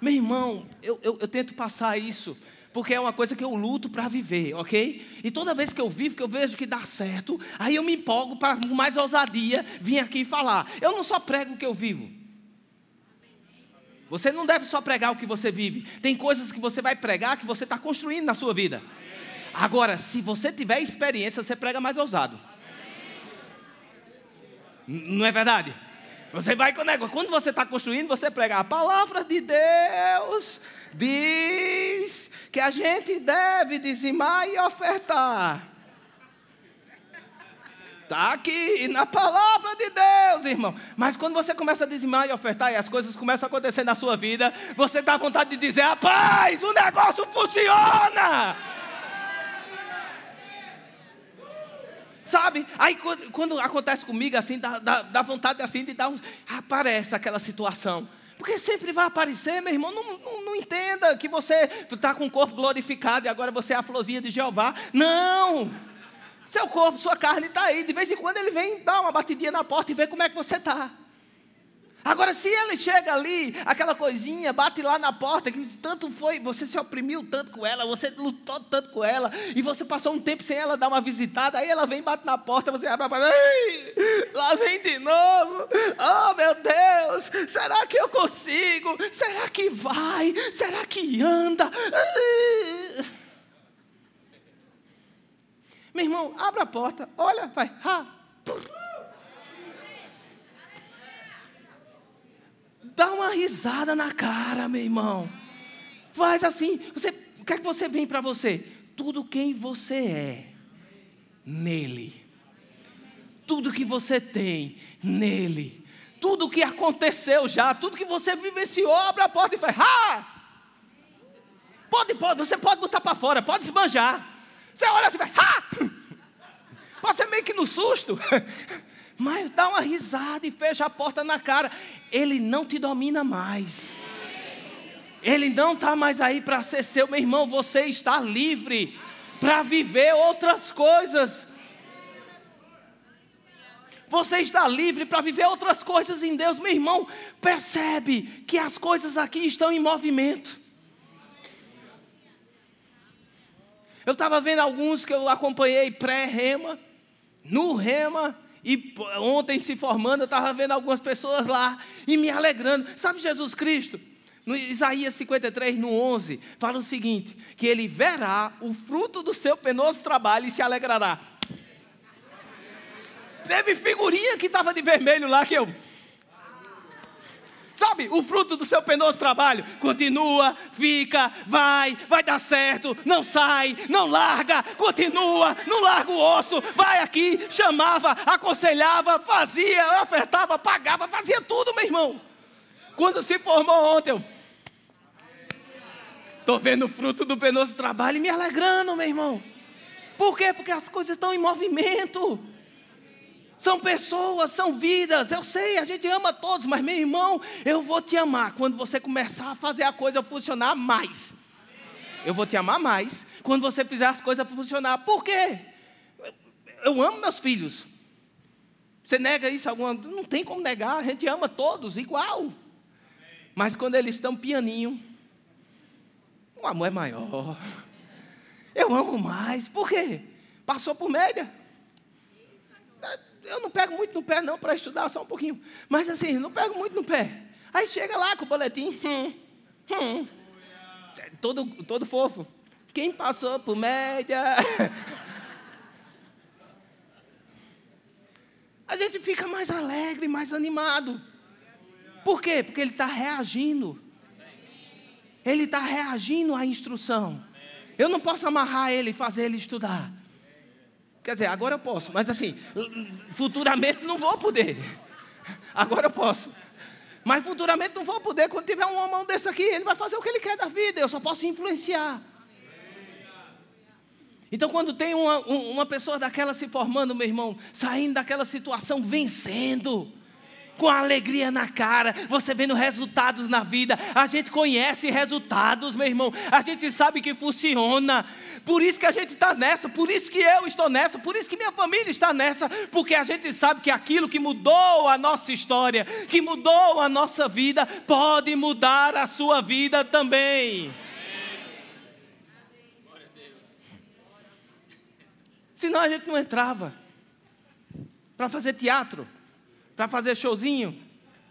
Meu irmão, eu, eu, eu tento passar isso porque é uma coisa que eu luto para viver, ok? E toda vez que eu vivo, que eu vejo que dá certo, aí eu me empolgo para mais ousadia vir aqui falar. Eu não só prego o que eu vivo, você não deve só pregar o que você vive. Tem coisas que você vai pregar que você está construindo na sua vida. Agora, se você tiver experiência, você prega mais ousado. Não é verdade? Você vai com negócio. Quando você está construindo, você prega a palavra de Deus diz que a gente deve dizimar e ofertar. Está aqui na palavra de Deus, irmão. Mas quando você começa a dizimar e ofertar e as coisas começam a acontecer na sua vida, você dá vontade de dizer: rapaz, o negócio funciona. Sabe? Aí quando, acontece comigo assim, dá, dá, dá, vontade assim de dar um. Aparece aquela situação. Porque sempre vai aparecer, meu irmão. Não, não, não entenda que você está com o corpo glorificado e agora você é a florzinha de Jeová. Não! Seu corpo, sua carne está aí. De vez em quando ele vem dar uma batidinha na porta e vê como é que você está. Agora, se ele chega ali, aquela coisinha, bate lá na porta, que tanto foi, você se oprimiu tanto com ela, você lutou tanto com ela, e você passou um tempo sem ela dar uma visitada, aí ela vem, bate na porta, você abre a porta, lá vem de novo, oh meu Deus, será que eu consigo? Será que vai? Será que anda? Meu irmão, abre a porta, olha, vai, ha, Dá uma risada na cara, meu irmão. Faz assim. Você, o que é que você vem para você? Tudo quem você é, nele. Tudo que você tem, nele. Tudo que aconteceu já, tudo que você vivenciou, abre a porta e faz. Ha! Pode, pode, você pode botar para fora, pode esbanjar. Você olha assim, vai. Ha! Pode ser meio que no susto. Mas dá uma risada e fecha a porta na cara. Ele não te domina mais. Ele não está mais aí para ser seu, meu irmão. Você está livre para viver outras coisas. Você está livre para viver outras coisas em Deus, meu irmão. Percebe que as coisas aqui estão em movimento. Eu estava vendo alguns que eu acompanhei pré-rema, no rema, e ontem se formando, eu estava vendo algumas pessoas lá e me alegrando. Sabe Jesus Cristo? No Isaías 53, no 11, fala o seguinte: que ele verá o fruto do seu penoso trabalho e se alegrará. Teve figurinha que estava de vermelho lá que eu. Sabe, o fruto do seu penoso trabalho continua, fica, vai, vai dar certo, não sai, não larga, continua, não larga o osso, vai aqui, chamava, aconselhava, fazia, ofertava, pagava, fazia tudo, meu irmão. Quando se formou ontem, eu estou vendo o fruto do penoso trabalho e me alegrando, meu irmão. Por quê? Porque as coisas estão em movimento. São pessoas, são vidas. Eu sei, a gente ama todos, mas meu irmão, eu vou te amar quando você começar a fazer a coisa funcionar mais. Eu vou te amar mais quando você fizer as coisas funcionar. Por quê? Eu amo meus filhos. Você nega isso alguma? Não tem como negar. A gente ama todos igual. Mas quando eles estão pianinho, o amor é maior. Eu amo mais. Por quê? Passou por média eu não pego muito no pé, não, para estudar só um pouquinho. Mas assim, não pego muito no pé. Aí chega lá com o boletim. Hum, hum, todo, todo fofo. Quem passou por média? A gente fica mais alegre, mais animado. Por quê? Porque ele está reagindo. Ele está reagindo à instrução. Eu não posso amarrar ele e fazer ele estudar. Quer dizer, agora eu posso, mas assim, futuramente não vou poder. Agora eu posso. Mas futuramente não vou poder. Quando tiver um homem desse aqui, ele vai fazer o que ele quer da vida. Eu só posso influenciar. Então, quando tem uma, uma pessoa daquela se formando, meu irmão, saindo daquela situação, vencendo, com alegria na cara, você vendo resultados na vida. A gente conhece resultados, meu irmão. A gente sabe que funciona. Por isso que a gente está nessa, por isso que eu estou nessa, por isso que minha família está nessa, porque a gente sabe que aquilo que mudou a nossa história, que mudou a nossa vida, pode mudar a sua vida também. Senão a gente não entrava para fazer teatro para fazer showzinho.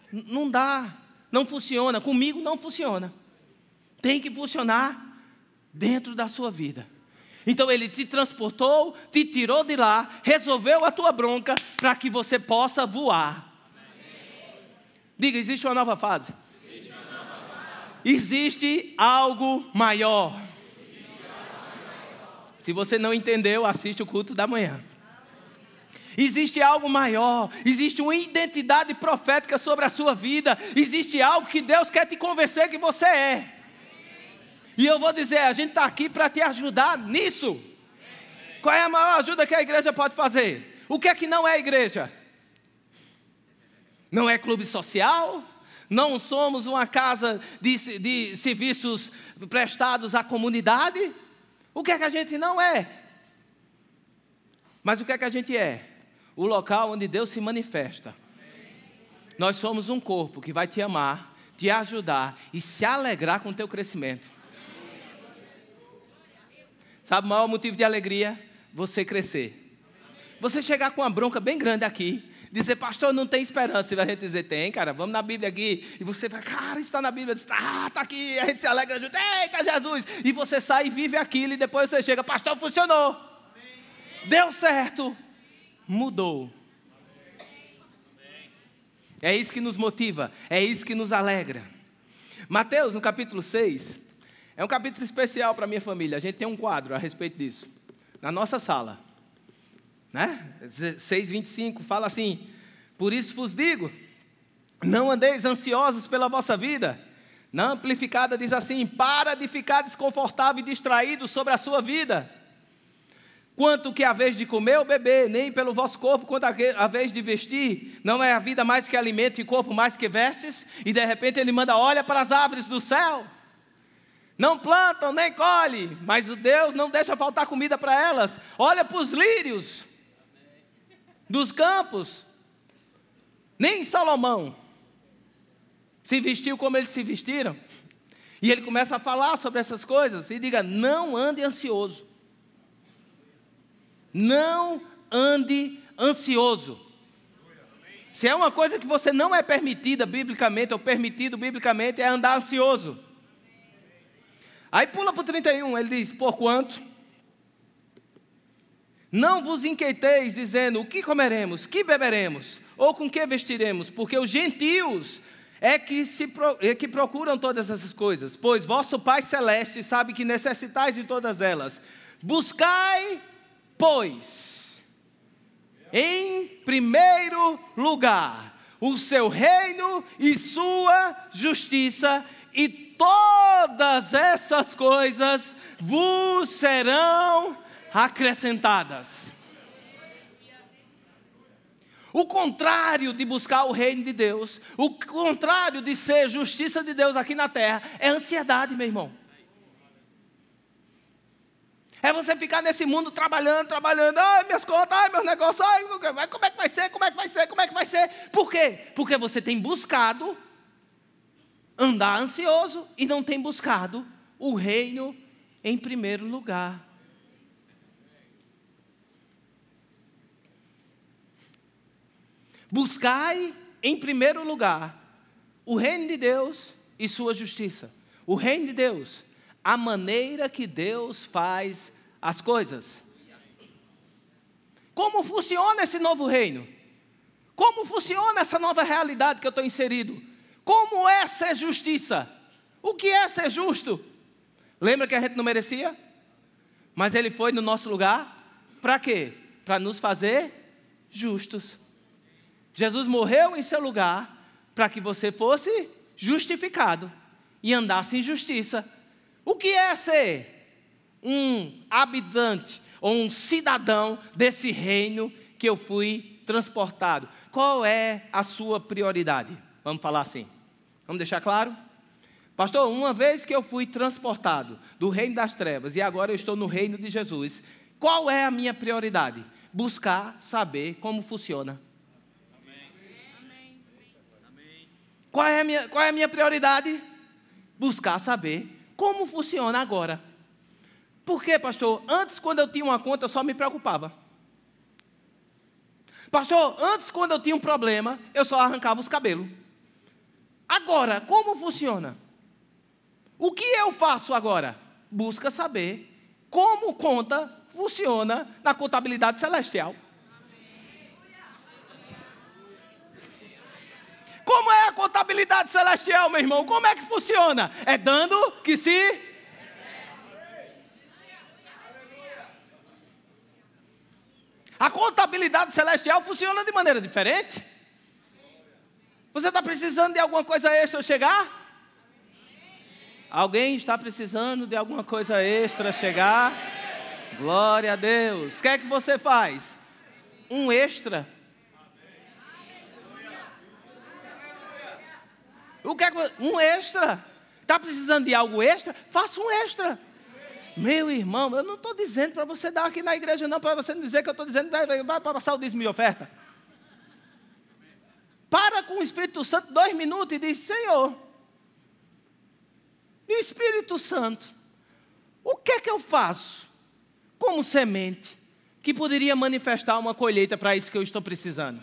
Não dá, não funciona. Comigo não funciona. Tem que funcionar dentro da sua vida. Então ele te transportou, te tirou de lá, resolveu a tua bronca para que você possa voar. Diga, existe uma nova fase. Existe algo maior. Se você não entendeu, assiste o culto da manhã. Existe algo maior, existe uma identidade profética sobre a sua vida, existe algo que Deus quer te convencer que você é. E eu vou dizer, a gente está aqui para te ajudar nisso. Qual é a maior ajuda que a igreja pode fazer? O que é que não é igreja? Não é clube social? Não somos uma casa de, de serviços prestados à comunidade? O que é que a gente não é? Mas o que é que a gente é? O local onde Deus se manifesta. Nós somos um corpo que vai te amar, te ajudar e se alegrar com o teu crescimento. Sabe o maior motivo de alegria? Você crescer. Você chegar com uma bronca bem grande aqui, dizer, pastor, não tem esperança. E a gente dizer, tem, cara, vamos na Bíblia aqui. E você vai, cara, está na Bíblia. Ah, está aqui. A gente se alegra junto, eita, Jesus. E você sai e vive aquilo. E depois você chega, pastor, funcionou. Deu certo. Mudou. É isso que nos motiva, é isso que nos alegra. Mateus, no capítulo 6, é um capítulo especial para minha família. A gente tem um quadro a respeito disso. Na nossa sala. Né? 6,25 fala assim: Por isso vos digo, não andeis ansiosos pela vossa vida. Na amplificada diz assim: Para de ficar desconfortável e distraído sobre a sua vida. Quanto que a vez de comer ou beber, nem pelo vosso corpo, quanto a vez de vestir, não é a vida mais que alimento e corpo mais que vestes? E de repente ele manda: Olha para as árvores do céu não plantam nem colhem, mas o Deus não deixa faltar comida para elas. Olha para os lírios dos campos. Nem Salomão se vestiu como eles se vestiram. E ele começa a falar sobre essas coisas e diga: não ande ansioso. Não ande ansioso. Se é uma coisa que você não é permitida biblicamente ou permitido biblicamente é andar ansioso. Aí pula para o 31, ele diz: Porquanto não vos inquieteis, dizendo: O que comeremos, que beberemos, ou com que vestiremos, porque os gentios é que, se, é que procuram todas essas coisas, pois vosso Pai Celeste sabe que necessitais de todas elas. Buscai, pois, em primeiro lugar, o seu reino e sua justiça, e todas essas coisas vos serão acrescentadas. O contrário de buscar o reino de Deus, o contrário de ser justiça de Deus aqui na terra, é ansiedade, meu irmão. É você ficar nesse mundo trabalhando, trabalhando, ai, minhas contas, ai, meus negócios, ai, como é que vai ser, como é que vai ser, como é que vai ser? Por quê? Porque você tem buscado andar ansioso e não tem buscado o reino em primeiro lugar. Buscai em primeiro lugar o reino de Deus e sua justiça. O reino de Deus, a maneira que Deus faz as coisas. Como funciona esse novo reino? Como funciona essa nova realidade que eu estou inserido? Como é ser justiça? O que é ser justo? Lembra que a gente não merecia? Mas ele foi no nosso lugar para quê? Para nos fazer justos. Jesus morreu em seu lugar para que você fosse justificado e andasse em justiça. O que é ser um habitante ou um cidadão desse reino que eu fui transportado? Qual é a sua prioridade? Vamos falar assim. Vamos deixar claro? Pastor, uma vez que eu fui transportado do reino das trevas e agora eu estou no reino de Jesus, qual é a minha prioridade? Buscar saber como funciona. Qual é a minha, qual é a minha prioridade? Buscar saber como funciona agora. Por quê, pastor? Antes, quando eu tinha uma conta, eu só me preocupava. Pastor, antes, quando eu tinha um problema, eu só arrancava os cabelos. Agora, como funciona? O que eu faço agora? Busca saber como conta funciona na contabilidade celestial. Como é a contabilidade celestial, meu irmão? Como é que funciona? É dando que se. A contabilidade celestial funciona de maneira diferente. Você está precisando de alguma coisa extra chegar? Alguém está precisando de alguma coisa extra chegar? Glória a Deus. O que é que você faz? Um extra. O que é que um extra? Está precisando de algo extra? Faça um extra. Meu irmão, eu não estou dizendo para você dar aqui na igreja, não, para você não dizer que eu estou dizendo vai, vai passar o dízimo de oferta. Para com o Espírito Santo dois minutos e diz: Senhor, Espírito Santo, o que é que eu faço como semente que poderia manifestar uma colheita para isso que eu estou precisando?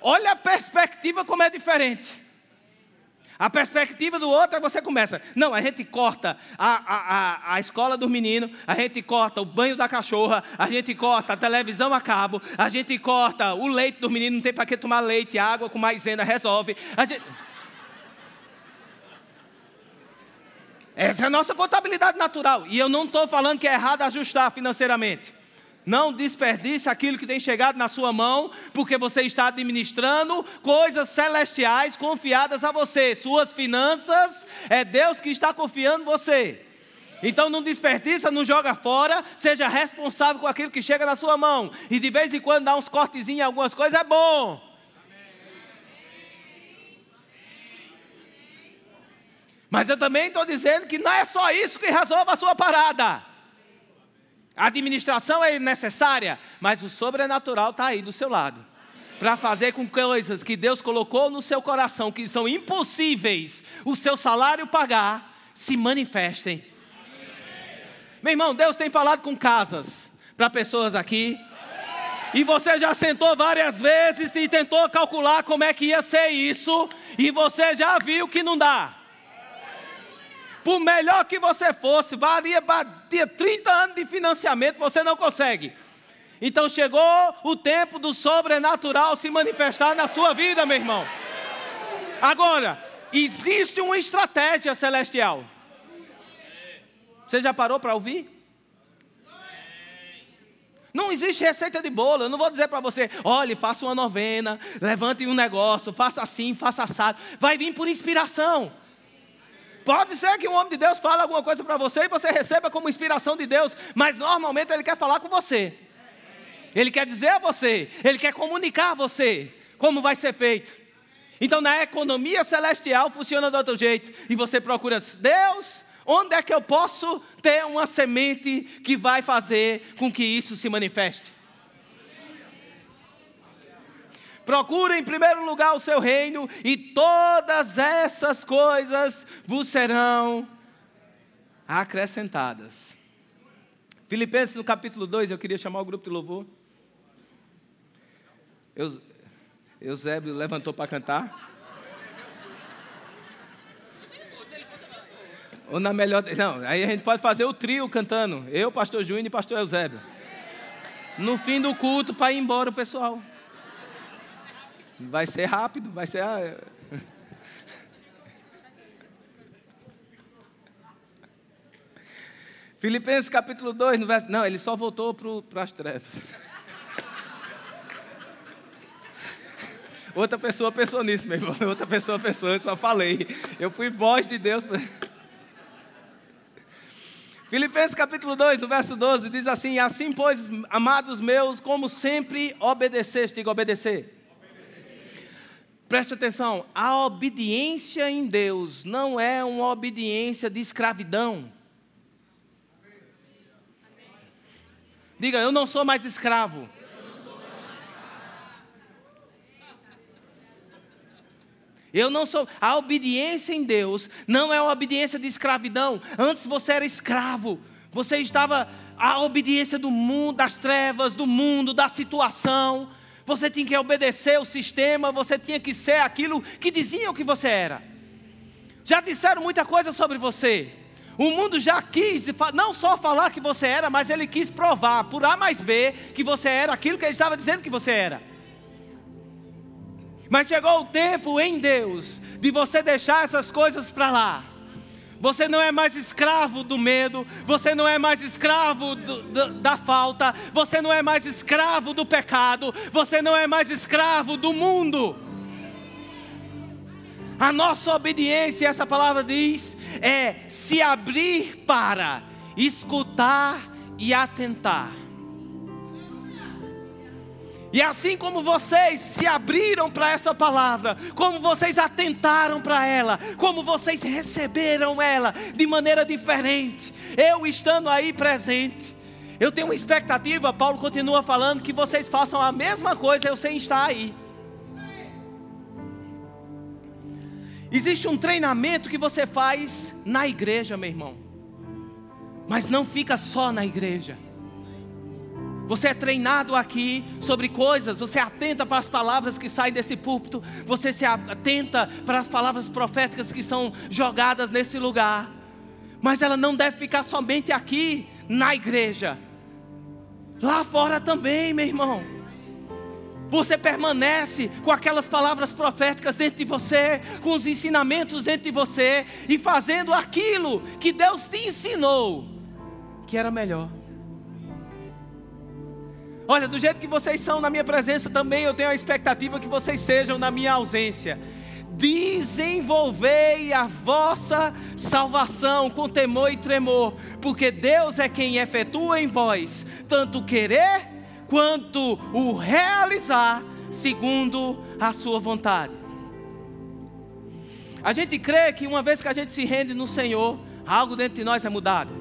Olha a perspectiva como é diferente. A perspectiva do outro é você começa. Não, a gente corta a, a, a, a escola dos meninos, a gente corta o banho da cachorra, a gente corta a televisão a cabo, a gente corta o leite dos meninos, não tem para que tomar leite, água com maisena resolve. Gente... Essa é a nossa contabilidade natural. E eu não estou falando que é errado ajustar financeiramente. Não desperdice aquilo que tem chegado na sua mão, porque você está administrando coisas celestiais confiadas a você. Suas finanças é Deus que está confiando você. Então não desperdiça, não joga fora, seja responsável com aquilo que chega na sua mão. E de vez em quando dá uns cortezinhos em algumas coisas é bom. Mas eu também estou dizendo que não é só isso que resolve a sua parada. A administração é necessária, mas o sobrenatural está aí do seu lado. Para fazer com coisas que Deus colocou no seu coração, que são impossíveis o seu salário pagar, se manifestem. Meu irmão, Deus tem falado com casas para pessoas aqui. E você já sentou várias vezes e tentou calcular como é que ia ser isso, e você já viu que não dá. Por melhor que você fosse, varia, varia 30 anos de financiamento, você não consegue. Então chegou o tempo do sobrenatural se manifestar na sua vida, meu irmão. Agora, existe uma estratégia celestial. Você já parou para ouvir? Não existe receita de bolo. Eu não vou dizer para você, olhe, faça uma novena, levante um negócio, faça assim, faça assado. Vai vir por inspiração. Pode ser que um homem de Deus fale alguma coisa para você e você receba como inspiração de Deus, mas normalmente ele quer falar com você. Ele quer dizer a você, ele quer comunicar a você como vai ser feito. Então, na economia celestial funciona de outro jeito. E você procura, Deus, onde é que eu posso ter uma semente que vai fazer com que isso se manifeste? Procure em primeiro lugar o seu reino, e todas essas coisas vos serão acrescentadas. Filipenses no capítulo 2, eu queria chamar o grupo de louvor. Eusébio levantou para cantar. Ou na melhor. Não, aí a gente pode fazer o trio cantando. Eu, pastor Júnior e pastor Eusébio. No fim do culto, para ir embora o pessoal. Vai ser rápido, vai ser. Filipenses capítulo 2, no verso. Não, ele só voltou para as trevas. Outra pessoa pensou nisso, meu irmão. Outra pessoa pensou, eu só falei. Eu fui voz de Deus. Filipenses capítulo 2, no verso 12, diz assim: Assim, pois, amados meus, como sempre obedeceste, diga obedecer Preste atenção, a obediência em Deus não é uma obediência de escravidão. Diga, eu não sou mais escravo. Eu não sou. A obediência em Deus não é uma obediência de escravidão. Antes você era escravo. Você estava à obediência do mundo, das trevas, do mundo, da situação você tinha que obedecer o sistema, você tinha que ser aquilo que diziam que você era. Já disseram muita coisa sobre você. O mundo já quis não só falar que você era, mas ele quis provar por A mais B que você era aquilo que ele estava dizendo que você era. Mas chegou o tempo em Deus de você deixar essas coisas para lá. Você não é mais escravo do medo, você não é mais escravo do, do, da falta, você não é mais escravo do pecado, você não é mais escravo do mundo. A nossa obediência, essa palavra diz, é se abrir para escutar e atentar. E assim como vocês se abriram para essa palavra, como vocês atentaram para ela, como vocês receberam ela de maneira diferente, eu estando aí presente, eu tenho uma expectativa, Paulo continua falando, que vocês façam a mesma coisa eu sem estar aí. Existe um treinamento que você faz na igreja, meu irmão. Mas não fica só na igreja. Você é treinado aqui sobre coisas, você atenta para as palavras que saem desse púlpito, você se atenta para as palavras proféticas que são jogadas nesse lugar. Mas ela não deve ficar somente aqui na igreja. Lá fora também, meu irmão. Você permanece com aquelas palavras proféticas dentro de você, com os ensinamentos dentro de você e fazendo aquilo que Deus te ensinou, que era melhor. Olha, do jeito que vocês são na minha presença, também eu tenho a expectativa que vocês sejam na minha ausência. Desenvolvei a vossa salvação com temor e tremor, porque Deus é quem efetua em vós tanto querer quanto o realizar segundo a sua vontade. A gente crê que uma vez que a gente se rende no Senhor, algo dentro de nós é mudado.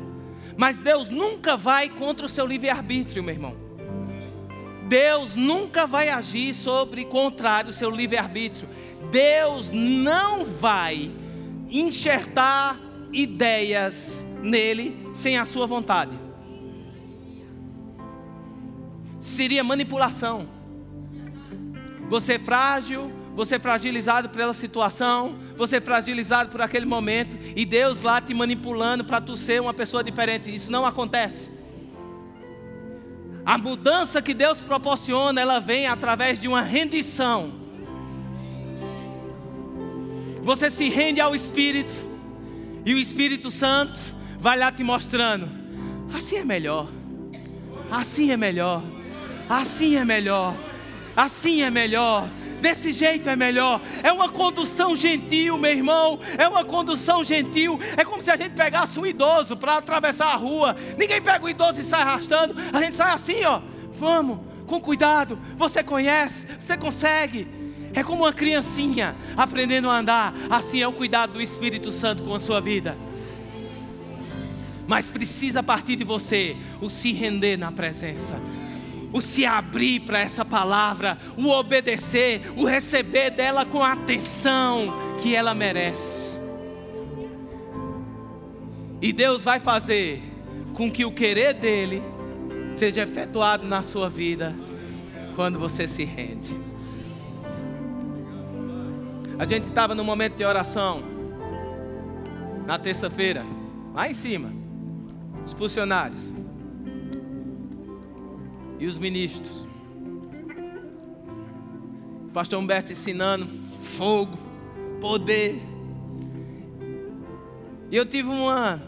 Mas Deus nunca vai contra o seu livre-arbítrio, meu irmão. Deus nunca vai agir sobre contrário ao seu livre-arbítrio. Deus não vai enxertar ideias nele sem a sua vontade. Seria manipulação. Você é frágil, você é fragilizado pela situação, você é fragilizado por aquele momento, e Deus lá te manipulando para tu ser uma pessoa diferente. Isso não acontece. A mudança que Deus proporciona, ela vem através de uma rendição. Você se rende ao Espírito, e o Espírito Santo vai lá te mostrando: assim é melhor, assim é melhor, assim é melhor, assim é melhor. Desse jeito é melhor. É uma condução gentil, meu irmão. É uma condução gentil. É como se a gente pegasse um idoso para atravessar a rua. Ninguém pega o idoso e sai arrastando. A gente sai assim, ó. Vamos, com cuidado. Você conhece, você consegue. É como uma criancinha aprendendo a andar. Assim é o cuidado do Espírito Santo com a sua vida. Mas precisa partir de você o se render na presença o se abrir para essa palavra, o obedecer, o receber dela com a atenção que ela merece. E Deus vai fazer com que o querer dele seja efetuado na sua vida quando você se rende. A gente estava no momento de oração na terça-feira, lá em cima, os funcionários e os ministros. Pastor Humberto ensinando fogo, poder. E eu tive uma.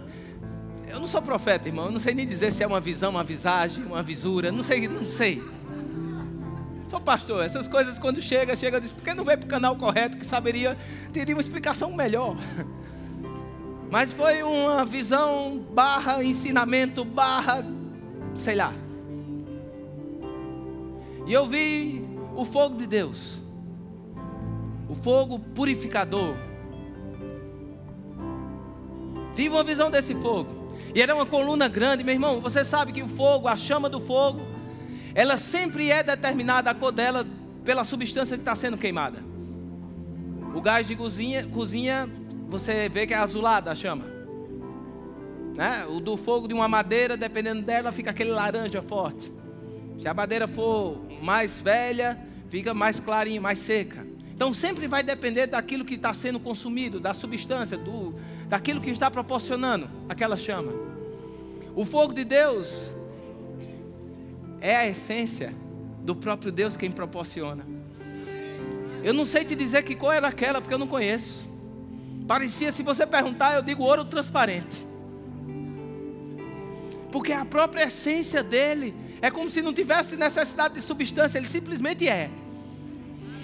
Eu não sou profeta, irmão. Eu não sei nem dizer se é uma visão, uma visagem, uma visura. Não sei, não sei. Sou pastor. Essas coisas quando chega, chega diz, por que não veio para o canal correto que saberia, teria uma explicação melhor. Mas foi uma visão barra ensinamento barra, sei lá. E eu vi o fogo de Deus, o fogo purificador. Tive uma visão desse fogo. E era uma coluna grande, meu irmão. Você sabe que o fogo, a chama do fogo, ela sempre é determinada, a cor dela, pela substância que está sendo queimada. O gás de cozinha, cozinha, você vê que é azulada a chama. Né? O do fogo de uma madeira, dependendo dela, fica aquele laranja forte. Se a madeira for mais velha, fica mais clarinha, mais seca. Então sempre vai depender daquilo que está sendo consumido, da substância, do, daquilo que está proporcionando aquela chama. O fogo de Deus é a essência do próprio Deus quem proporciona. Eu não sei te dizer que cor era aquela, porque eu não conheço. Parecia, se você perguntar, eu digo ouro transparente. Porque a própria essência dele é como se não tivesse necessidade de substância, ele simplesmente é.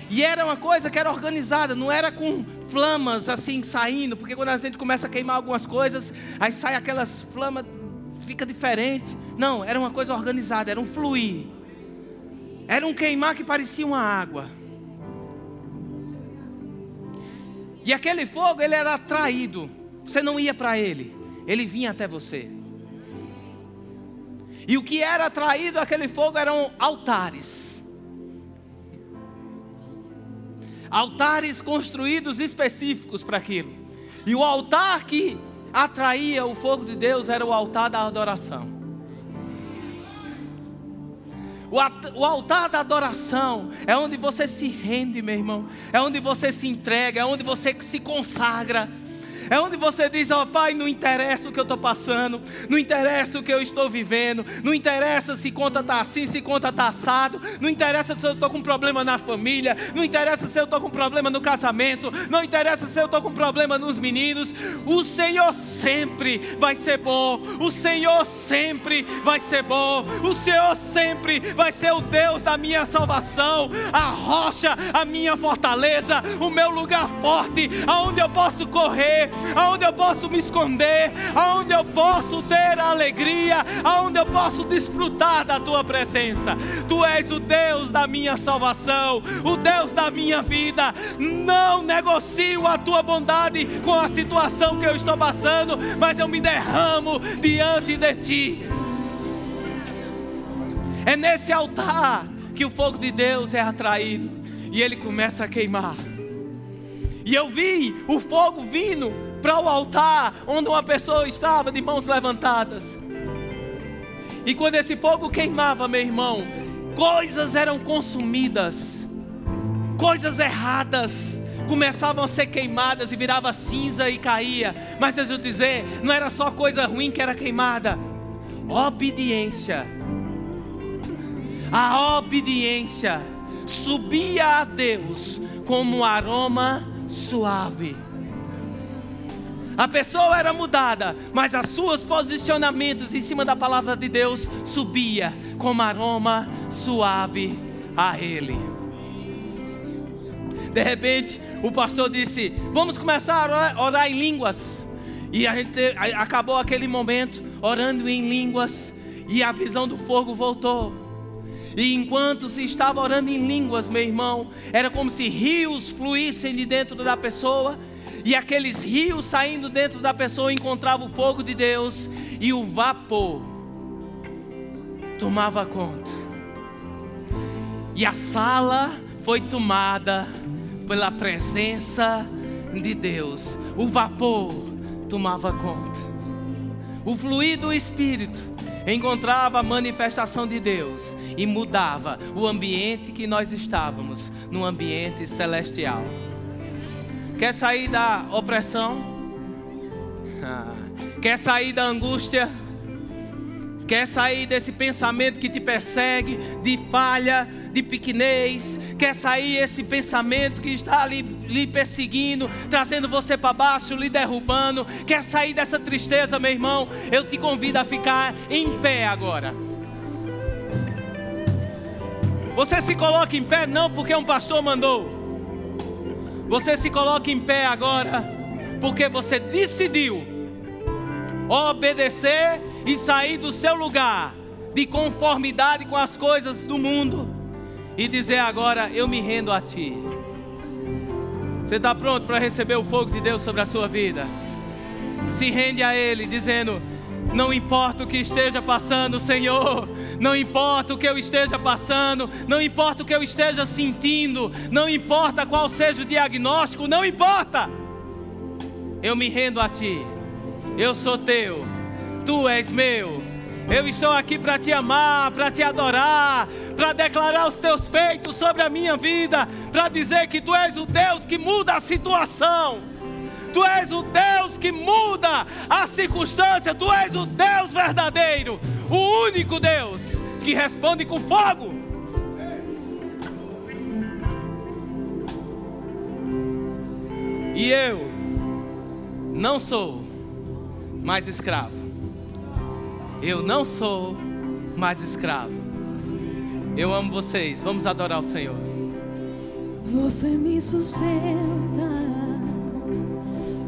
E era uma coisa que era organizada, não era com flamas assim saindo, porque quando a gente começa a queimar algumas coisas, aí sai aquelas flamas, fica diferente. Não, era uma coisa organizada, era um fluir. Era um queimar que parecia uma água. E aquele fogo, ele era atraído. Você não ia para ele, ele vinha até você. E o que era atraído aquele fogo eram altares. Altares construídos específicos para aquilo. E o altar que atraía o fogo de Deus era o altar da adoração. O altar da adoração é onde você se rende, meu irmão. É onde você se entrega, é onde você se consagra. É onde você diz, ó oh, Pai, não interessa o que eu estou passando, não interessa o que eu estou vivendo, não interessa se conta está assim, se conta está assado, não interessa se eu estou com problema na família, não interessa se eu estou com problema no casamento, não interessa se eu estou com problema nos meninos, o Senhor sempre vai ser bom, o Senhor sempre vai ser bom, o Senhor sempre vai ser o Deus da minha salvação, a rocha, a minha fortaleza, o meu lugar forte, aonde eu posso correr, aonde eu posso me esconder, aonde eu posso ter alegria, aonde eu posso desfrutar da tua presença. Tu és o Deus da minha salvação, o Deus da minha vida. Não negocio a tua bondade com a situação que eu estou passando, mas eu me derramo diante de ti. É nesse altar que o fogo de Deus é atraído e ele começa a queimar. E eu vi o fogo vindo para o altar onde uma pessoa estava de mãos levantadas. E quando esse fogo queimava, meu irmão, coisas eram consumidas, coisas erradas começavam a ser queimadas e virava cinza e caía. Mas deixa eu dizer, não era só coisa ruim que era queimada. Obediência. A obediência subia a Deus como um aroma suave. A pessoa era mudada, mas os seus posicionamentos em cima da palavra de Deus subia como aroma suave a ele. De repente, o pastor disse: Vamos começar a orar, orar em línguas. E a gente acabou aquele momento orando em línguas e a visão do fogo voltou. E enquanto se estava orando em línguas, meu irmão, era como se rios fluíssem de dentro da pessoa e aqueles rios saindo dentro da pessoa encontravam o fogo de Deus e o vapor tomava conta. E a sala foi tomada pela presença de Deus. O vapor tomava conta. O fluido do Espírito encontrava a manifestação de Deus e mudava o ambiente que nós estávamos, num ambiente celestial. Quer sair da opressão? Quer sair da angústia? Quer sair desse pensamento que te persegue, de falha, de pequenez? Quer sair esse pensamento que está lhe, lhe perseguindo, trazendo você para baixo, lhe derrubando? Quer sair dessa tristeza, meu irmão? Eu te convido a ficar em pé agora. Você se coloca em pé não porque um pastor mandou. Você se coloca em pé agora, porque você decidiu obedecer e sair do seu lugar de conformidade com as coisas do mundo e dizer agora: Eu me rendo a Ti. Você está pronto para receber o fogo de Deus sobre a sua vida? Se rende a Ele, dizendo: não importa o que esteja passando, Senhor. Não importa o que eu esteja passando. Não importa o que eu esteja sentindo. Não importa qual seja o diagnóstico. Não importa. Eu me rendo a Ti. Eu sou Teu. Tu és meu. Eu estou aqui para te amar, para te adorar, para declarar os teus feitos sobre a minha vida, para dizer que tu és o Deus que muda a situação. Tu és o Deus que muda a circunstância. Tu és o Deus verdadeiro, o único Deus que responde com fogo. E eu não sou mais escravo. Eu não sou mais escravo. Eu amo vocês. Vamos adorar o Senhor. Você me sustenta